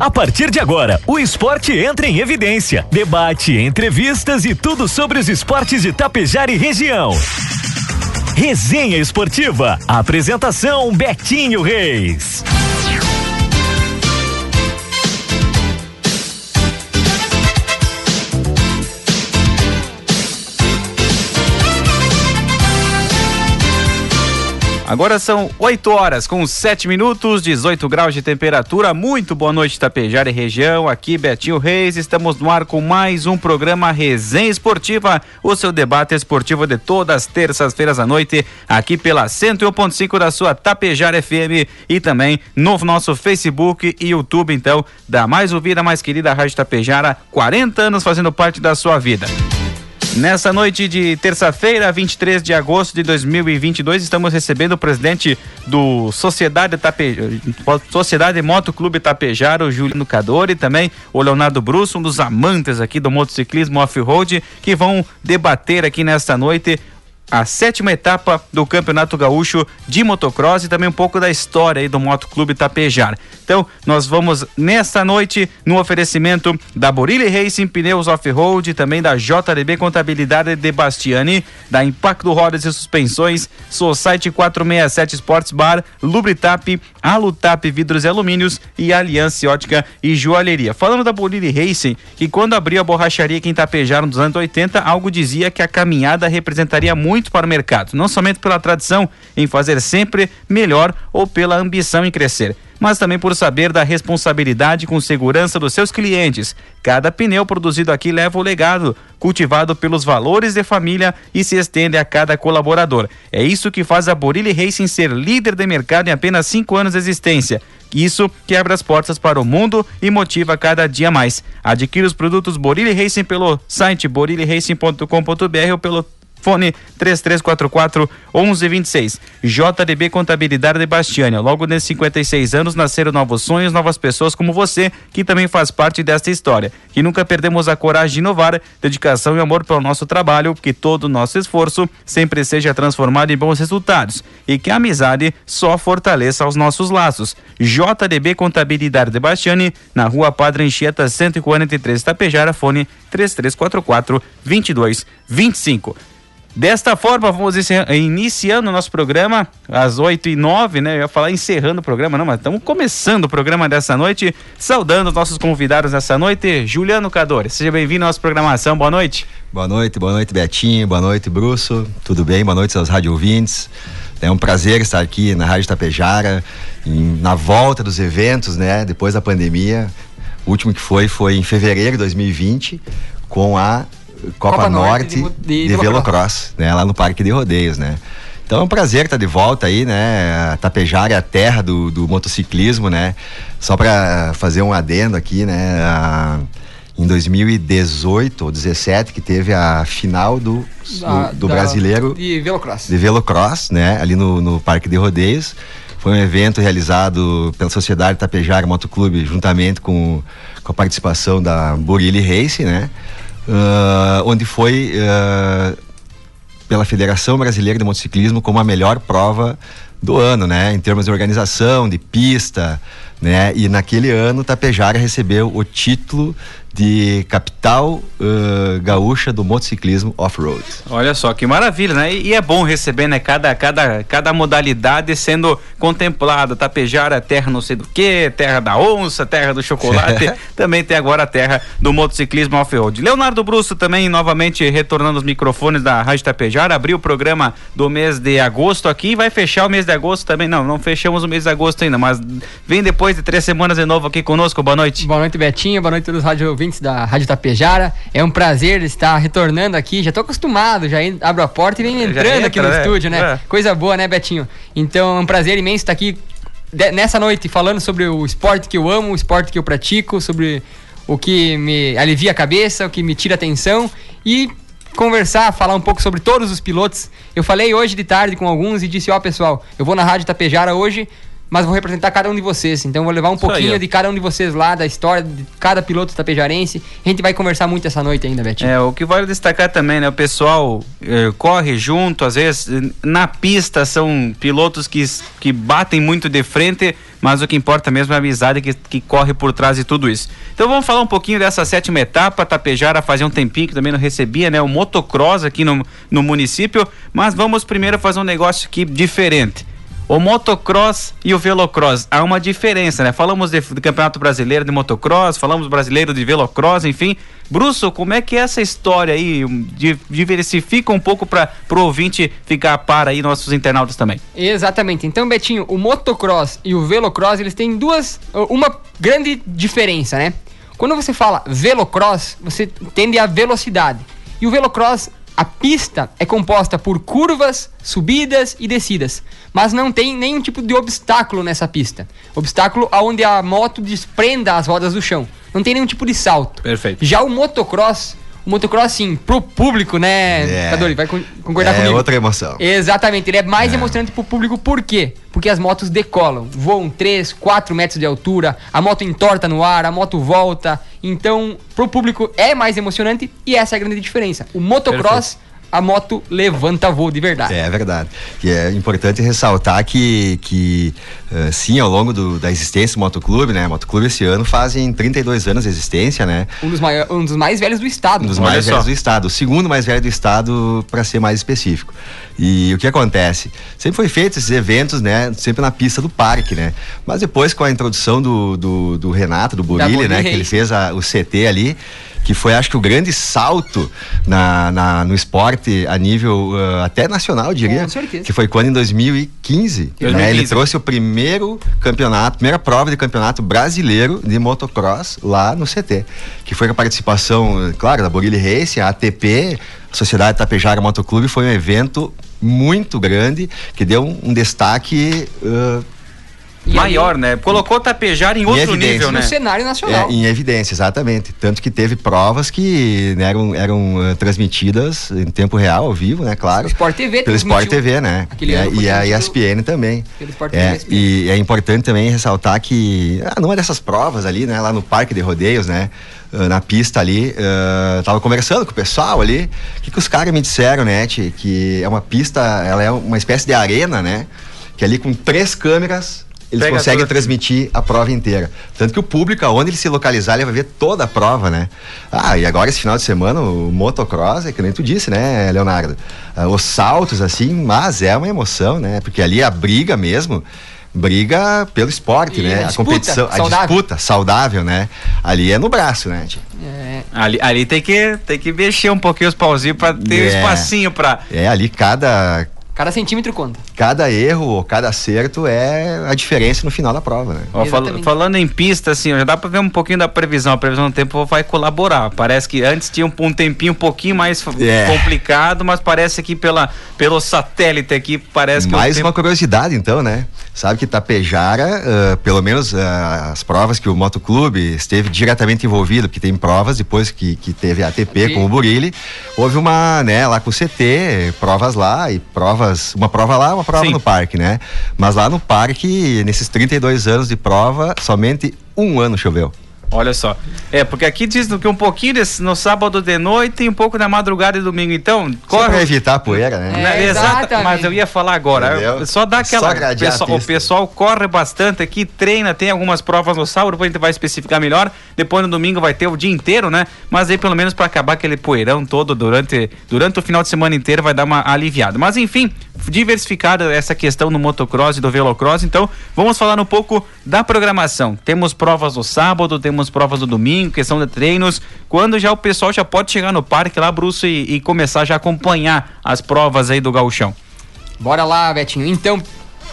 A partir de agora, o esporte entra em evidência. Debate, entrevistas e tudo sobre os esportes de Tapejara e região. Resenha Esportiva. Apresentação Betinho Reis. Agora são 8 horas com 7 minutos, 18 graus de temperatura. Muito boa noite, Tapejara e região. Aqui Betinho Reis. Estamos no ar com mais um programa Resenha Esportiva, o seu debate esportivo de todas as terças-feiras à noite, aqui pela 101.5 da sua Tapejara FM e também no nosso Facebook e YouTube, então, da mais ouvida, mais querida Rádio Tapejara, 40 anos fazendo parte da sua vida. Nessa noite de terça-feira, 23 de agosto de 2022, estamos recebendo o presidente do Sociedade, Tape... Sociedade Moto Clube Tapejara, o Juliano Cadori, e também o Leonardo Brusso, um dos amantes aqui do motociclismo off-road, que vão debater aqui nesta noite a sétima etapa do Campeonato Gaúcho de Motocross e também um pouco da história aí do Motoclube Tapejar. Então, nós vamos nesta noite no oferecimento da Borilli Racing Pneus Off-Road, também da JDB Contabilidade de Bastiani, da Impacto Rodas e Suspensões, Society 467 Sports Bar, Lubritap, Alutap Vidros e Alumínios e Aliança Ótica e Joalheria. Falando da Borilli Racing, que quando abriu a borracharia aqui em Tapejar nos anos 80, algo dizia que a caminhada representaria muito para o mercado, não somente pela tradição em fazer sempre melhor ou pela ambição em crescer, mas também por saber da responsabilidade com segurança dos seus clientes. Cada pneu produzido aqui leva o legado, cultivado pelos valores de família e se estende a cada colaborador. É isso que faz a Borilli Racing ser líder de mercado em apenas cinco anos de existência. Isso que abre as portas para o mundo e motiva cada dia mais. Adquira os produtos Borilli Racing pelo site boriliracing.com.br ou pelo Fone 3344 1126. JDB Contabilidade de Bastiânia. Logo nesses 56 anos nasceram novos sonhos, novas pessoas como você, que também faz parte desta história. Que nunca perdemos a coragem de inovar, dedicação e amor pelo nosso trabalho, que todo o nosso esforço sempre seja transformado em bons resultados e que a amizade só fortaleça os nossos laços. JDB Contabilidade de Bastiani, na Rua Padre Anchieta 143 Tapejara, fone 3344 2225. Desta forma, vamos iniciando o nosso programa às 8 e 9 né? Eu ia falar encerrando o programa, não, mas estamos começando o programa dessa noite, saudando os nossos convidados dessa noite. Juliano Cadore, seja bem-vindo à nossa programação, boa noite. Boa noite, boa noite, Betinho, boa noite, Brusso, tudo bem? Boa noite aos rádio ouvintes. É um prazer estar aqui na Rádio Tapejara, em, na volta dos eventos, né? Depois da pandemia. O último que foi foi em fevereiro de 2020, com a Copa, Copa Norte, Norte, de, de, de Velocross, né? Lá no Parque de Rodeios, né? Então é um prazer estar de volta aí, né? A Tapejara é a terra do, do motociclismo, né? Só para fazer um adendo aqui, né? A, em 2018 ou 17 que teve a final do, do, do brasileiro de velocross. de velocross, né? Ali no, no Parque de Rodeios. Foi um evento realizado pela Sociedade Tapejara Motoclube juntamente com, com a participação da Borilli Race, né? Uh, onde foi uh, pela Federação Brasileira de Motociclismo como a melhor prova do ano, né? Em termos de organização, de pista, né? E naquele ano Tapejara recebeu o título de capital uh, gaúcha do motociclismo off-road. Olha só que maravilha, né? E, e, é bom receber, né? Cada, cada, cada modalidade sendo contemplada. Tapejara, terra não sei do que, terra da onça, terra do chocolate. também tem agora a terra do motociclismo off-road. Leonardo Brusso também novamente retornando os microfones da Rádio Tapejara, abriu o programa do mês de agosto aqui, vai fechar o mês de agosto também. Não, não fechamos o mês de agosto ainda, mas vem depois de três semanas de novo aqui conosco. Boa noite. Boa noite, Betinho. Boa noite todos os rádio ouvintes da Rádio Tapejara. É um prazer estar retornando aqui. Já estou acostumado, já abro a porta e venho entrando entra, aqui no né? estúdio, né? É. Coisa boa, né, Betinho? Então é um prazer imenso estar aqui nessa noite falando sobre o esporte que eu amo, o esporte que eu pratico, sobre o que me alivia a cabeça, o que me tira atenção e conversar, falar um pouco sobre todos os pilotos. Eu falei hoje de tarde com alguns e disse: Ó, oh, pessoal, eu vou na Rádio Tapejara hoje mas vou representar cada um de vocês. Então vou levar um Isso pouquinho aí, de cada um de vocês lá, da história de cada piloto tapejarense. A gente vai conversar muito essa noite ainda, Betinho. É, o que vale destacar também, né? O pessoal eh, corre junto, às vezes na pista são pilotos que, que batem muito de frente, mas o que importa mesmo é a amizade que, que corre por trás de tudo isso. Então vamos falar um pouquinho dessa sétima etapa. Tapejara fazia um tempinho que também não recebia, né? O motocross aqui no, no município, mas vamos primeiro fazer um negócio aqui diferente. O motocross e o velocross, há uma diferença, né? Falamos de, do Campeonato Brasileiro de Motocross, falamos brasileiro de velocross, enfim. Brusso, como é que é essa história aí? Diversifica um pouco para o ouvinte ficar a par aí, nossos internautas também. Exatamente. Então, Betinho, o motocross e o velocross, eles têm duas, uma grande diferença, né? Quando você fala velocross, você tende a velocidade. E o velocross a pista é composta por curvas, subidas e descidas, mas não tem nenhum tipo de obstáculo nessa pista. Obstáculo aonde a moto desprenda as rodas do chão. Não tem nenhum tipo de salto. Perfeito. Já o motocross o motocross, assim, pro público, né, é. vai concordar é comigo. É outra emoção. Exatamente, ele é mais é. emocionante pro público, por quê? Porque as motos decolam, voam 3, 4 metros de altura, a moto entorta no ar, a moto volta. Então, pro público é mais emocionante e essa é a grande diferença. O motocross. Perfeito a moto levanta voo de verdade. É verdade. E é importante ressaltar que, que uh, sim, ao longo do, da existência do motoclube, né? O motoclube esse ano fazem 32 anos de existência, né? Um dos, maior, um dos mais velhos do estado. Um dos mais velhos do estado. O segundo mais velho do estado, para ser mais específico. E o que acontece? Sempre foi feito esses eventos, né? Sempre na pista do parque, né? Mas depois com a introdução do, do, do Renato, do Burilli, né? Que ele fez a, o CT ali, que foi acho que o grande salto na, na no esporte a nível uh, até nacional, eu diria. Com certeza. Que foi quando em 2015, 2015. Né, ele trouxe o primeiro campeonato, primeira prova de campeonato brasileiro de motocross lá no CT. Que foi com a participação, claro, da Borilli Race, a ATP, a Sociedade Tapejara Motoclube, foi um evento muito grande que deu um, um destaque. Uh, maior, né? Colocou Tapejar em, em outro nível, né? No cenário nacional. É, em evidência, exatamente. Tanto que teve provas que né, eram, eram uh, transmitidas em tempo real, ao vivo, né? Claro. Pelo Sport TV. Pelo Sport TV, né? É, e a ESPN também. Pelo Sport TV, é, ESPN. E é importante também ressaltar que ah, numa dessas provas ali, né? Lá no Parque de Rodeios, né? Uh, na pista ali, uh, tava conversando com o pessoal ali, o que, que os caras me disseram, né, que é uma pista, ela é uma espécie de arena, né, que ali com três câmeras eles Pega conseguem transmitir a prova inteira. Tanto que o público, aonde ele se localizar, ele vai ver toda a prova, né? Ah, e agora esse final de semana, o motocross, é que nem tu disse, né, Leonardo? Ah, os saltos, assim, mas é uma emoção, né? Porque ali a briga mesmo briga pelo esporte, e né? A, disputa, competição, saudável. a disputa saudável, né? Ali é no braço, né? É. Ali, ali tem que tem que mexer um pouquinho os pauzinhos para ter é. um espacinho para. É ali cada Cada centímetro conta. Cada erro ou cada acerto é a diferença no final da prova, né? Ó, fal falando em pista, assim, já dá para ver um pouquinho da previsão. A previsão do tempo vai colaborar. Parece que antes tinha um, um tempinho um pouquinho mais é. complicado, mas parece que pela, pelo satélite aqui, parece que. Mais tempo... uma curiosidade, então, né? Sabe que Tapejara, uh, pelo menos uh, as provas que o Motoclube esteve diretamente envolvido, porque tem provas depois que, que teve a ATP com o Burilli, houve uma, né, lá com o CT, provas lá e provas provas, uma prova lá, uma prova Sim. no parque, né? Mas lá no parque, nesses 32 anos de prova, somente um ano choveu. Olha só. É, porque aqui diz que um pouquinho desse, no sábado de noite e um pouco na madrugada e domingo. Então, corre. Só pra evitar a poeira, né? É, Exato, mas eu ia falar agora. Entendeu? Só dá aquela. Só pessoal, o pessoal corre bastante aqui, treina, tem algumas provas no sábado, depois a gente vai especificar melhor. Depois no domingo vai ter o dia inteiro, né? Mas aí pelo menos para acabar aquele poeirão todo durante, durante o final de semana inteiro vai dar uma aliviada. Mas enfim, diversificada essa questão no motocross e do velocross. Então, vamos falar um pouco da programação. Temos provas no sábado, temos provas no domingo, questão de treinos. Quando já o pessoal já pode chegar no parque lá, Bruce, e, e começar já a acompanhar as provas aí do gauchão. Bora lá, Betinho. Então,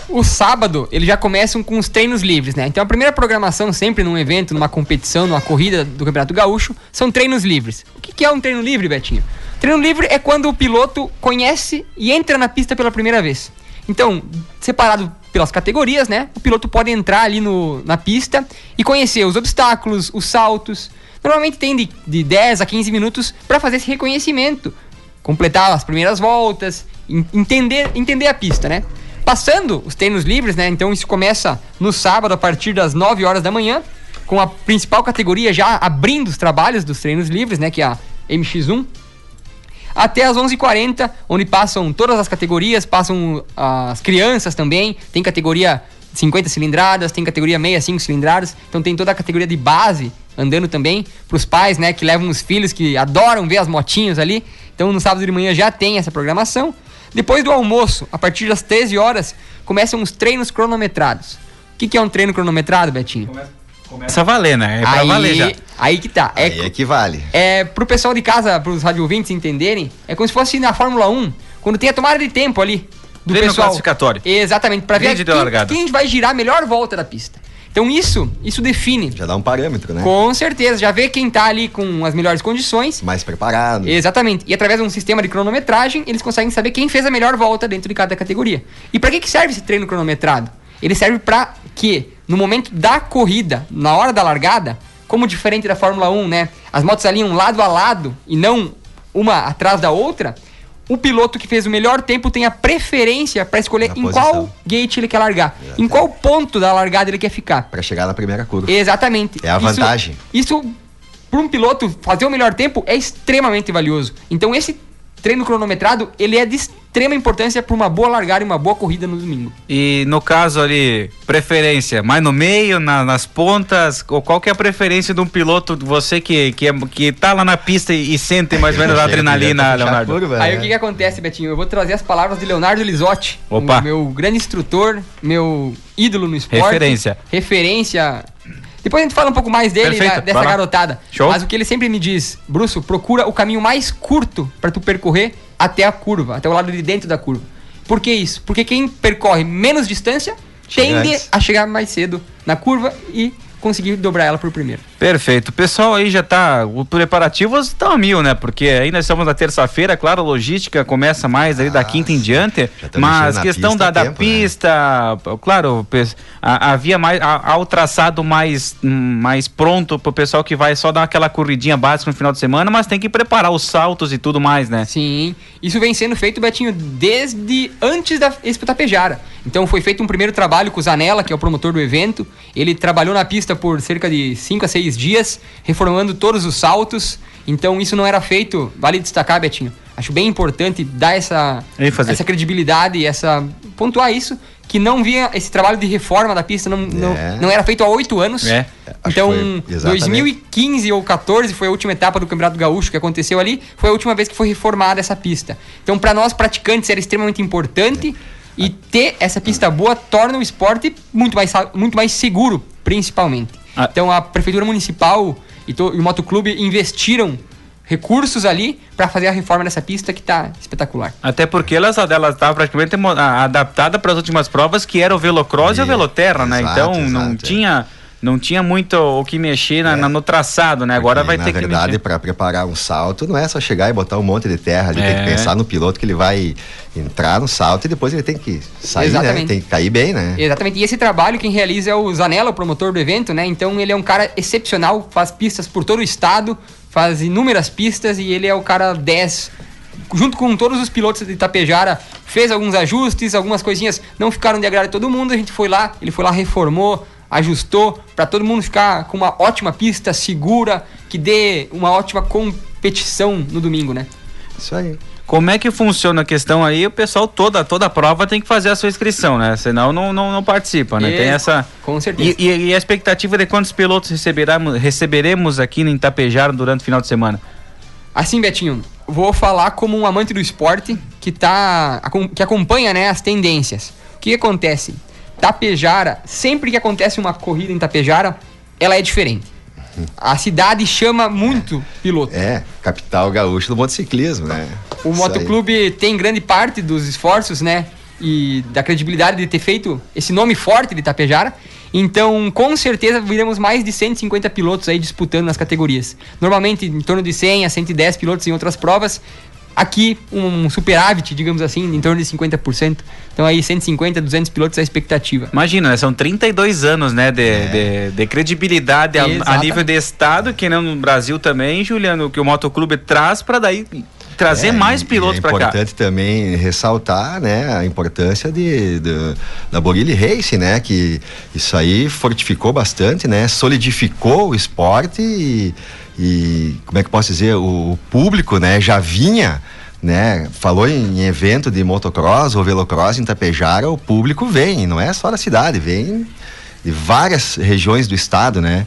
o sábado, eles já começam com os treinos livres, né? Então a primeira programação, sempre num evento, numa competição, numa corrida do Campeonato Gaúcho, são treinos livres. O que, que é um treino livre, Betinho? Treino livre é quando o piloto conhece e entra na pista pela primeira vez. Então, separado pelas categorias, né? O piloto pode entrar ali no, na pista e conhecer os obstáculos, os saltos. Normalmente tem de, de 10 a 15 minutos para fazer esse reconhecimento, completar as primeiras voltas, entender, entender a pista, né? Passando os treinos livres, né? Então isso começa no sábado a partir das 9 horas da manhã, com a principal categoria já abrindo os trabalhos dos treinos livres, né? Que é a MX1 até as 11h40, onde passam todas as categorias, passam as crianças também, tem categoria 50 cilindradas, tem categoria meia, 5 cilindradas. Então tem toda a categoria de base andando também para os pais, né, que levam os filhos que adoram ver as motinhas ali. Então no sábado de manhã já tem essa programação. Depois do almoço, a partir das 13 horas, começam os treinos cronometrados. O que, que é um treino cronometrado, Betinho? Começa, começa a valer, né? É pra aí, valer já. Aí que tá. É, aí é que vale. É, pro pessoal de casa, pros rádio ouvintes entenderem, é como se fosse na Fórmula 1, quando tem a tomada de tempo ali do treino pessoal. classificatório. Exatamente, para ver quem, quem vai girar a melhor volta da pista. Então isso, isso define. Já dá um parâmetro, né? Com certeza, já vê quem tá ali com as melhores condições. Mais preparado. Exatamente. E através de um sistema de cronometragem, eles conseguem saber quem fez a melhor volta dentro de cada categoria. E para que, que serve esse treino cronometrado? Ele serve para que, no momento da corrida, na hora da largada, como diferente da Fórmula 1, né? As motos alinham lado a lado e não uma atrás da outra o piloto que fez o melhor tempo tem a preferência para escolher na em posição. qual gate ele quer largar, Exatamente. em qual ponto da largada ele quer ficar. Para chegar na primeira curva. Exatamente. É a vantagem. Isso, isso para um piloto fazer o melhor tempo é extremamente valioso. Então esse treino cronometrado, ele é de extrema importância para uma boa largada e uma boa corrida no domingo. E no caso ali, preferência, mais no meio, na, nas pontas, ou qual que é a preferência de um piloto, você que, que, é, que tá lá na pista e, e sente mais ou menos a adrenalina, Leonardo? Curva, Aí o que, que acontece, Betinho? Eu vou trazer as palavras de Leonardo Lisotti, Opa. meu grande instrutor, meu ídolo no esporte. Referência. Referência depois a gente fala um pouco mais dele, né, dessa garotada. Show. Mas o que ele sempre me diz, Bruce, procura o caminho mais curto para tu percorrer até a curva, até o lado de dentro da curva. Por que isso? Porque quem percorre menos distância tende a chegar mais cedo na curva e conseguir dobrar ela por primeiro. Perfeito. O pessoal aí já tá. Os preparativos estão a mil, né? Porque ainda estamos na terça-feira, claro, a logística começa mais ali ah, da quinta em diante. Mas questão pista da, da tempo, né? pista, né? claro, havia mais. Há o traçado mais, mais pronto pro pessoal que vai só dar aquela corridinha básica no final de semana, mas tem que preparar os saltos e tudo mais, né? Sim. Isso vem sendo feito, Betinho, desde antes da Espetapejara. Então foi feito um primeiro trabalho com o Zanella, que é o promotor do evento. Ele trabalhou na pista por cerca de 5 a 6 dias, reformando todos os saltos. Então isso não era feito, vale destacar, Betinho. Acho bem importante dar essa, essa credibilidade e essa pontuar isso, que não via esse trabalho de reforma da pista, não, é. não, não, era feito há oito anos. É. Então, 2015 ou 14 foi a última etapa do Campeonato Gaúcho que aconteceu ali, foi a última vez que foi reformada essa pista. Então, para nós praticantes era extremamente importante. É e ter essa pista boa torna o esporte muito mais, muito mais seguro, principalmente. Ah. Então a Prefeitura Municipal e, to, e o Motoclube investiram recursos ali para fazer a reforma dessa pista que está espetacular. Até porque ela estava praticamente adaptada para as últimas provas que era o velocross e, e a veloterra, né? Então exato, não é. tinha não tinha muito o que mexer na, é. na, no traçado, né? Agora vai ter verdade, que Na verdade, para preparar um salto, não é só chegar e botar um monte de terra ali, é. tem que é. pensar no piloto que ele vai entrar no salto e depois ele tem que sair, né? Exatamente. né? Tem que cair bem, né? Exatamente. E esse trabalho quem realiza é o Zanella, o promotor do evento, né? Então ele é um cara excepcional, faz pistas por todo o estado, faz inúmeras pistas e ele é o cara 10 junto com todos os pilotos de Itapejara, fez alguns ajustes, algumas coisinhas não ficaram de agrado de todo mundo, a gente foi lá, ele foi lá, reformou, ajustou para todo mundo ficar com uma ótima pista segura, que dê uma ótima competição no domingo, né? Isso aí. Como é que funciona a questão aí? O pessoal toda toda prova tem que fazer a sua inscrição, né? Senão não, não, não participa, né? E, tem essa. Com certeza. E, e, e, a expectativa de quantos pilotos receberemos, receberemos aqui no Itapejara durante o final de semana? Assim, Betinho, vou falar como um amante do esporte que tá que acompanha, né, as tendências. O que acontece? Tapejara, sempre que acontece uma corrida em Tapejara, ela é diferente. A cidade chama muito piloto. É, capital gaúcho do motociclismo, né? O Isso motoclube aí. tem grande parte dos esforços, né? E da credibilidade de ter feito esse nome forte de Tapejara. Então, com certeza, viremos mais de 150 pilotos aí disputando nas categorias. Normalmente, em torno de 100 a 110 pilotos em outras provas. Aqui, um superávit, digamos assim, em torno de 50%. Então aí 150, 200 pilotos é a expectativa. Imagina, né? são 32 anos, né, de, é. de, de credibilidade a, a, nível de estado, que no Brasil também, Juliano, que o motoclube traz para daí trazer é, mais pilotos para cá. É importante também ressaltar, né, a importância de, de da Borilli Race, né, que isso aí fortificou bastante, né, solidificou o esporte e, e como é que posso dizer, o, o público, né, já vinha né? Falou em, em evento de motocross ou velocross em Tapejara, o público vem, não é só da cidade, vem de várias regiões do estado, né?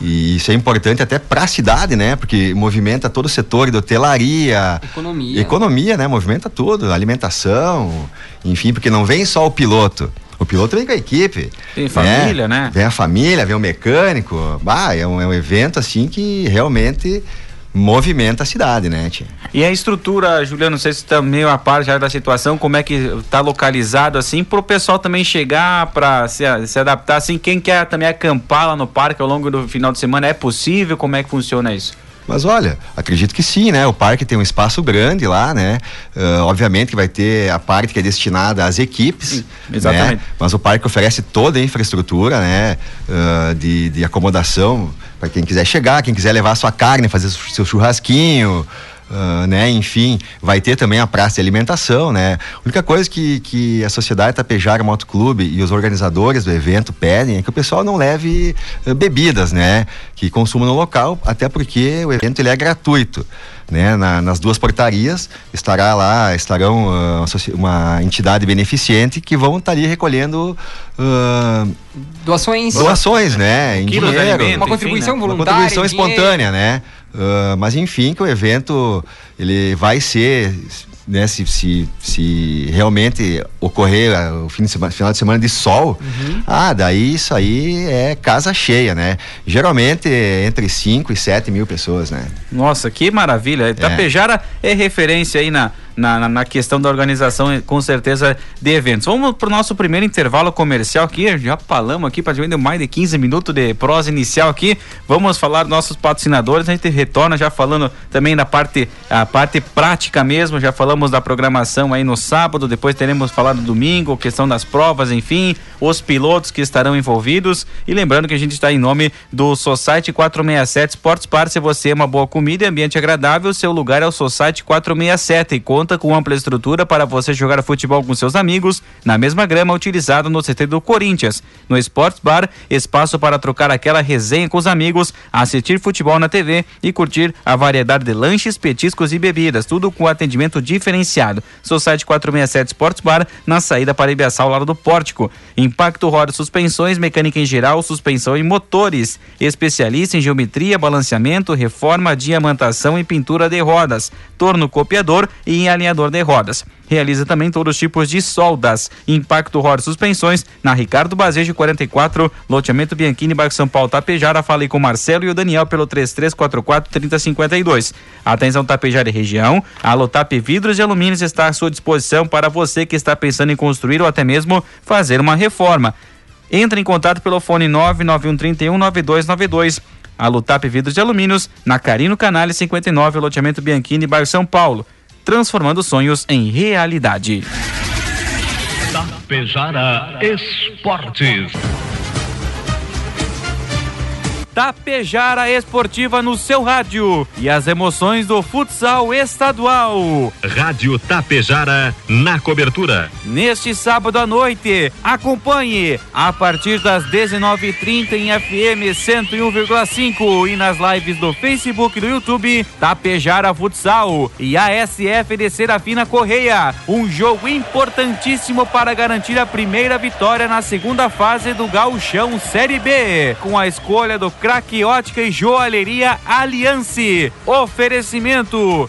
E isso é importante até para a cidade, né? Porque movimenta todo o setor de hotelaria. Economia. Economia, né? Movimenta tudo, alimentação, enfim, porque não vem só o piloto. O piloto vem com a equipe. Tem né? família, né? Vem a família, vem o mecânico. Bah, é um, é um evento assim que realmente movimenta a cidade, né, tia? E a estrutura, Juliano, não sei se está meio a par já da situação, como é que está localizado assim, para o pessoal também chegar para se, se adaptar, assim, quem quer também acampar lá no parque ao longo do final de semana, é possível? Como é que funciona isso? Mas olha, acredito que sim, né? O parque tem um espaço grande lá, né? Uh, obviamente que vai ter a parte que é destinada às equipes. Sim, exatamente. Né? Mas o parque oferece toda a infraestrutura, né? Uh, de, de acomodação para quem quiser chegar, quem quiser levar sua carne, fazer seu churrasquinho, Uh, né? Enfim, vai ter também a praça de alimentação, né? A única coisa que, que a Sociedade Tapejara Moto Clube e os organizadores do evento pedem é que o pessoal não leve uh, bebidas, né? Que consuma no local, até porque o evento ele é gratuito. Né, na, nas duas portarias estará lá estarão uh, uma entidade beneficente que vão estar ali recolhendo uh, doações doações né em dinheiro, alimento, uma contribuição enfim, né? voluntária uma contribuição espontânea né Uh, mas enfim, que o evento ele vai ser, né, se, se, se realmente ocorrer uh, o fim de semana, final de semana de sol, uhum. ah, daí isso aí é casa cheia, né? Geralmente entre 5 e 7 mil pessoas, né? Nossa, que maravilha! Itapejara é, é referência aí na na, na, questão da organização, com certeza, de eventos. Vamos para o nosso primeiro intervalo comercial aqui. Já falamos aqui praticamente mais de 15 minutos de prosa inicial aqui. Vamos falar dos nossos patrocinadores. A gente retorna já falando também da parte, a parte prática mesmo. Já falamos da programação aí no sábado. Depois teremos falado domingo, questão das provas, enfim, os pilotos que estarão envolvidos. E lembrando que a gente está em nome do Society 467 Sports Bar. Se você ama boa comida e ambiente agradável, seu lugar é o Society 467 e conta com ampla estrutura para você jogar futebol com seus amigos na mesma grama utilizada no CT do Corinthians. No Sports Bar, espaço para trocar aquela resenha com os amigos, assistir futebol na TV e curtir a variedade de lanches, petiscos e bebidas, tudo com atendimento diferenciado. Society 467 Sports Bar, na saída para Ibiaçá ao lado do Pórtico. Impacto Roda Suspensões, mecânica em geral, suspensão e motores. Especialista em geometria, balanceamento, reforma, diamantação e pintura de rodas. Torno copiador e alinhador de rodas. Realiza também todos os tipos de soldas. Impacto Rodas Suspensões na Ricardo Bazejo 44, loteamento Bianchini, bairro São Paulo, Tapejara. Falei com o Marcelo e o Daniel pelo 3344 3052. Atenção Tapejara e região. A Lotap Vidros e Alumínios está à sua disposição para você que está pensando em construir ou até mesmo fazer uma reforma. Entre em contato pelo fone 99131 9292. A Lutap Vidros de Alumínios, na Carino Canales 59, loteamento Bianchini, bairro São Paulo transformando sonhos em realidade. Tapejara Esportes. Tapejara Esportiva no seu rádio e as emoções do futsal estadual. Rádio Tapejara na cobertura. Neste sábado à noite, acompanhe a partir das 19h30 em FM 101,5 e nas lives do Facebook e do YouTube Tapejara Futsal e a SF de Serafina Correia. Um jogo importantíssimo para garantir a primeira vitória na segunda fase do Gauchão Série B, com a escolha do Craque Ótica e Joalheria Aliance. Oferecimento.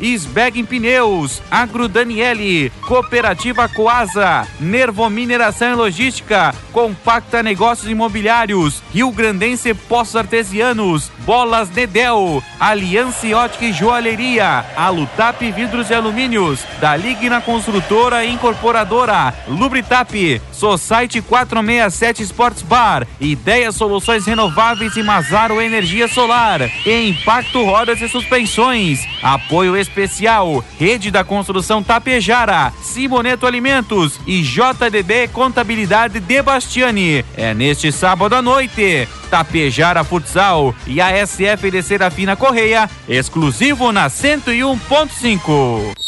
Isbeg Pneus, Agro Daniele, Cooperativa Coasa, Nervo Mineração e Logística, Compacta Negócios Imobiliários, Rio Grandense Poços Artesianos, Bolas Nedel, Aliança Ótica e Joalheria, Alutap Vidros e Alumínios, da Ligna Construtora e Incorporadora, Lubritap, Society 467 Sports Bar, Ideias Soluções Renováveis e Mazaro Energia Solar, Impacto Rodas e Suspensões, Apoio especial, Rede da Construção Tapejara, Simoneto Alimentos e JDB Contabilidade de Bastiani. É neste sábado à noite. Tapejara Futsal e a SF de Serafina Correia, exclusivo na 101.5.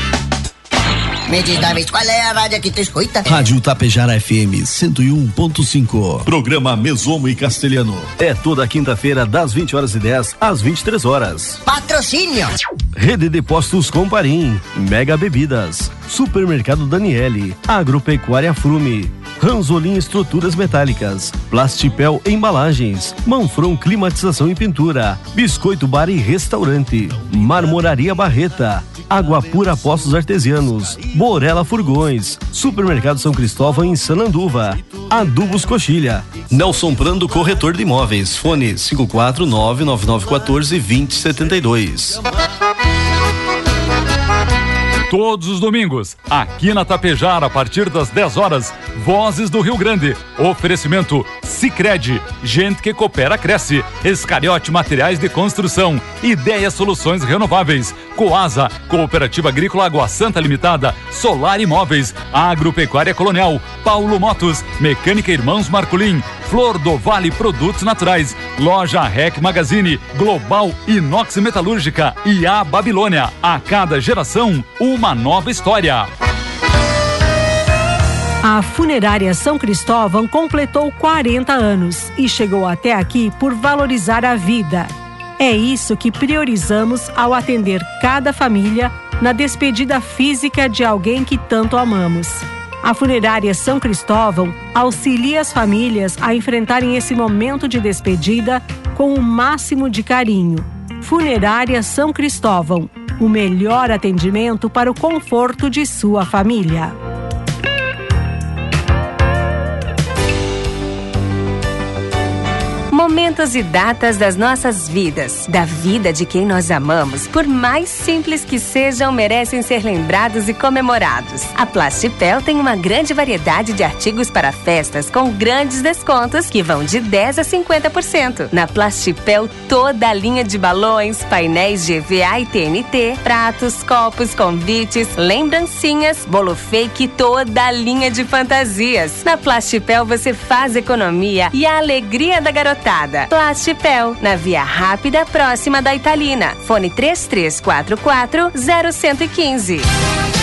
Me diz, David, qual é a rádio que tu escuta? Rádio Tapejara FM 101.5. Programa Mesomo e Castelhano. É toda quinta-feira, das 20 horas e 10 às 23 horas. Patrocínio. Rede de Postos Comparim. Mega Bebidas. Supermercado Daniele. Agropecuária Frume. Ranzolim Estruturas Metálicas, Plastipel Embalagens, Manfron Climatização e Pintura, Biscoito Bar e Restaurante, Marmoraria Barreta, Água Pura Postos Artesianos, Borela Furgões, Supermercado São Cristóvão em Sananduva, Adubos Coxilha, Nelson Prando Corretor de Imóveis, fone 549 9914 2072 todos os domingos, aqui na Tapejara, a partir das 10 horas, Vozes do Rio Grande. Oferecimento Sicredi, gente que coopera cresce. Escariote Materiais de Construção, Ideia Soluções Renováveis, Coasa, Cooperativa Agrícola Água Santa Limitada, Solar Imóveis, Agropecuária Colonial, Paulo Motos, Mecânica Irmãos Marculin, Flor do Vale Produtos Naturais, Loja Rec Magazine, Global Inox Metalúrgica e a Babilônia. A cada geração, uma nova história. A funerária São Cristóvão completou 40 anos e chegou até aqui por valorizar a vida. É isso que priorizamos ao atender cada família na despedida física de alguém que tanto amamos. A funerária São Cristóvão auxilia as famílias a enfrentarem esse momento de despedida com o máximo de carinho. Funerária São Cristóvão o melhor atendimento para o conforto de sua família. Momentos e datas das nossas vidas, da vida de quem nós amamos, por mais simples que sejam, merecem ser lembrados e comemorados. A Plastipel tem uma grande variedade de artigos para festas com grandes descontos que vão de 10 a 50%. Na Plastipel, toda a linha de balões, painéis GVA e TNT, pratos, copos, convites, lembrancinhas, bolo fake toda a linha de fantasias. Na Plastipel você faz economia e a alegria da garotada Limitada. Plastipel, na Via Rápida, próxima da Italina. Fone 3344 0115.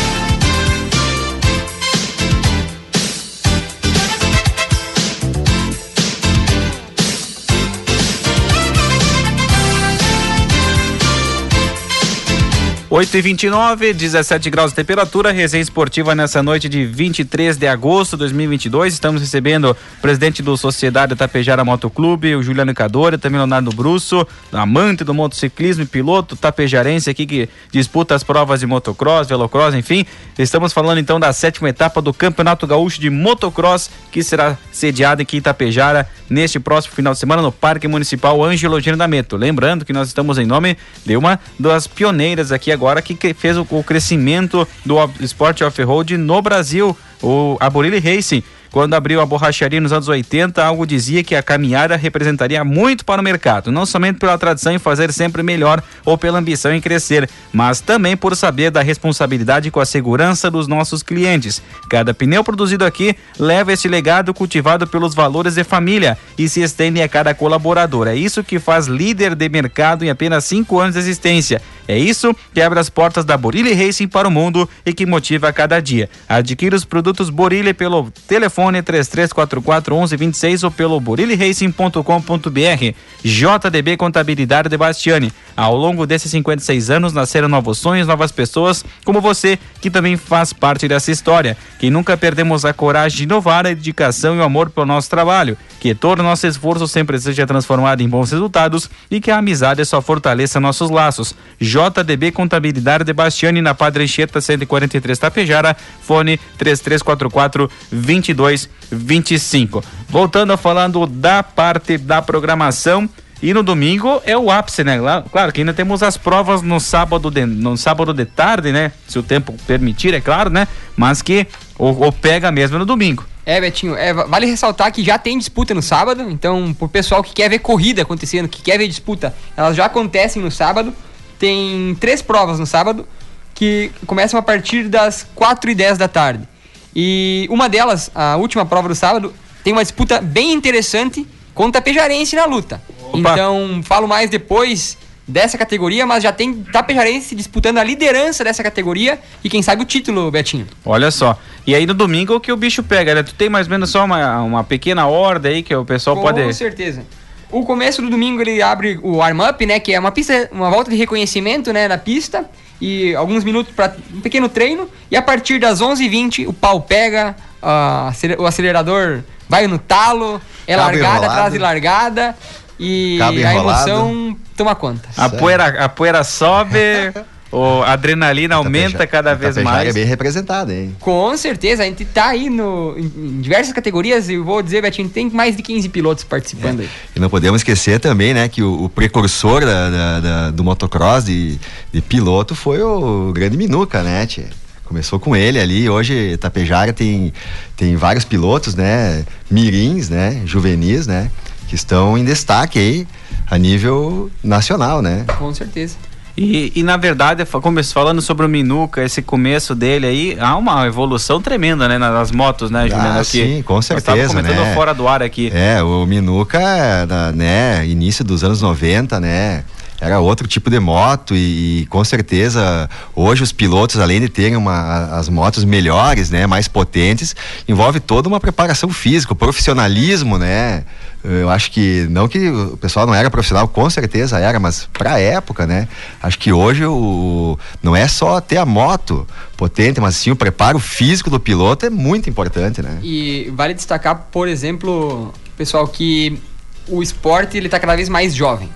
8 e 29 17 graus de temperatura, resenha esportiva nessa noite de 23 de agosto de 2022. Estamos recebendo o presidente do Sociedade Tapejara Motoclube, o Juliano Cadore, também Leonardo Brusso, amante do motociclismo e piloto tapejarense aqui que disputa as provas de motocross, velocross, enfim. Estamos falando então da sétima etapa do Campeonato Gaúcho de Motocross, que será sediado aqui em Tapejara neste próximo final de semana no Parque Municipal Ângelo Gino da Meto. Lembrando que nós estamos em nome de uma das pioneiras aqui agora que fez o, crescimento do esporte off-road no Brasil, o a Borilli Racing quando abriu a borracharia nos anos 80, algo dizia que a caminhada representaria muito para o mercado, não somente pela tradição em fazer sempre melhor ou pela ambição em crescer, mas também por saber da responsabilidade com a segurança dos nossos clientes. Cada pneu produzido aqui leva esse legado cultivado pelos valores de família e se estende a cada colaborador. É isso que faz líder de mercado em apenas cinco anos de existência. É isso que abre as portas da Borilli Racing para o mundo e que motiva a cada dia. Adquira os produtos Borilli pelo telefone telefone 3344 1126 ou pelo buriliracing.com.br. JDB Contabilidade de Bastiani. Ao longo desses 56 anos nasceram novos sonhos, novas pessoas, como você, que também faz parte dessa história. Que nunca perdemos a coragem de inovar, a dedicação e o amor pelo nosso trabalho. Que todo nosso esforço sempre seja transformado em bons resultados e que a amizade só fortaleça nossos laços. JDB Contabilidade de Bastiani na Padre Anchieta 143 Tapejara, fone 3344 22 25. Voltando a falando da parte da programação, E no domingo é o ápice, né? Claro que ainda temos as provas no sábado de, no sábado de tarde, né? Se o tempo permitir, é claro, né? Mas que o, o pega mesmo no domingo. É, Betinho, é, vale ressaltar que já tem disputa no sábado, então pro pessoal que quer ver corrida acontecendo, que quer ver disputa, elas já acontecem no sábado. Tem três provas no sábado que começam a partir das 4 e 10 da tarde. E uma delas, a última prova do sábado, tem uma disputa bem interessante com o Tapejarense na luta. Opa. Então, falo mais depois dessa categoria, mas já tem Tapejarense disputando a liderança dessa categoria e quem sabe o título, Betinho. Olha só. E aí no domingo o que o bicho pega, né? Tu tem mais ou menos só uma, uma pequena ordem aí que o pessoal Com pode. Com certeza. O começo do domingo ele abre o warm-up, né? Que é uma pista, uma volta de reconhecimento, né? Na pista e alguns minutos para um pequeno treino. E a partir das 11h20 o pau pega, uh, o acelerador vai no talo, é Cabo largada enrolado. atrás de largada e a emoção toma conta. A poeira, a poeira sobe. O a adrenalina aumenta cada vez mais. é bem representada, hein? Com certeza, a gente tá aí no, em, diversas categorias e vou dizer, Betinho, tem mais de 15 pilotos participando é. aí. E não podemos esquecer também, né, que o, o precursor da, da, da, do motocross de, de piloto foi o grande Minuca, né, tia? Começou com ele ali, hoje Tapejara tem, tem vários pilotos, né, mirins, né, juvenis, né, que estão em destaque aí a nível nacional, né? Com certeza. E, e, na verdade, falando sobre o Minuca, esse começo dele aí, há uma evolução tremenda, né, nas motos, né, Juliano? Ah, sim, com certeza, comentando né? fora do ar aqui. É, o Minuca, né, início dos anos 90, né, era outro tipo de moto e, e, com certeza hoje os pilotos além de terem uma, as motos melhores né mais potentes envolve toda uma preparação física profissionalismo né. Eu acho que não que o pessoal não era profissional com certeza era mas para época né acho que hoje o não é só ter a moto potente mas sim o preparo físico do piloto é muito importante né. E vale destacar por exemplo pessoal que o esporte ele está cada vez mais jovem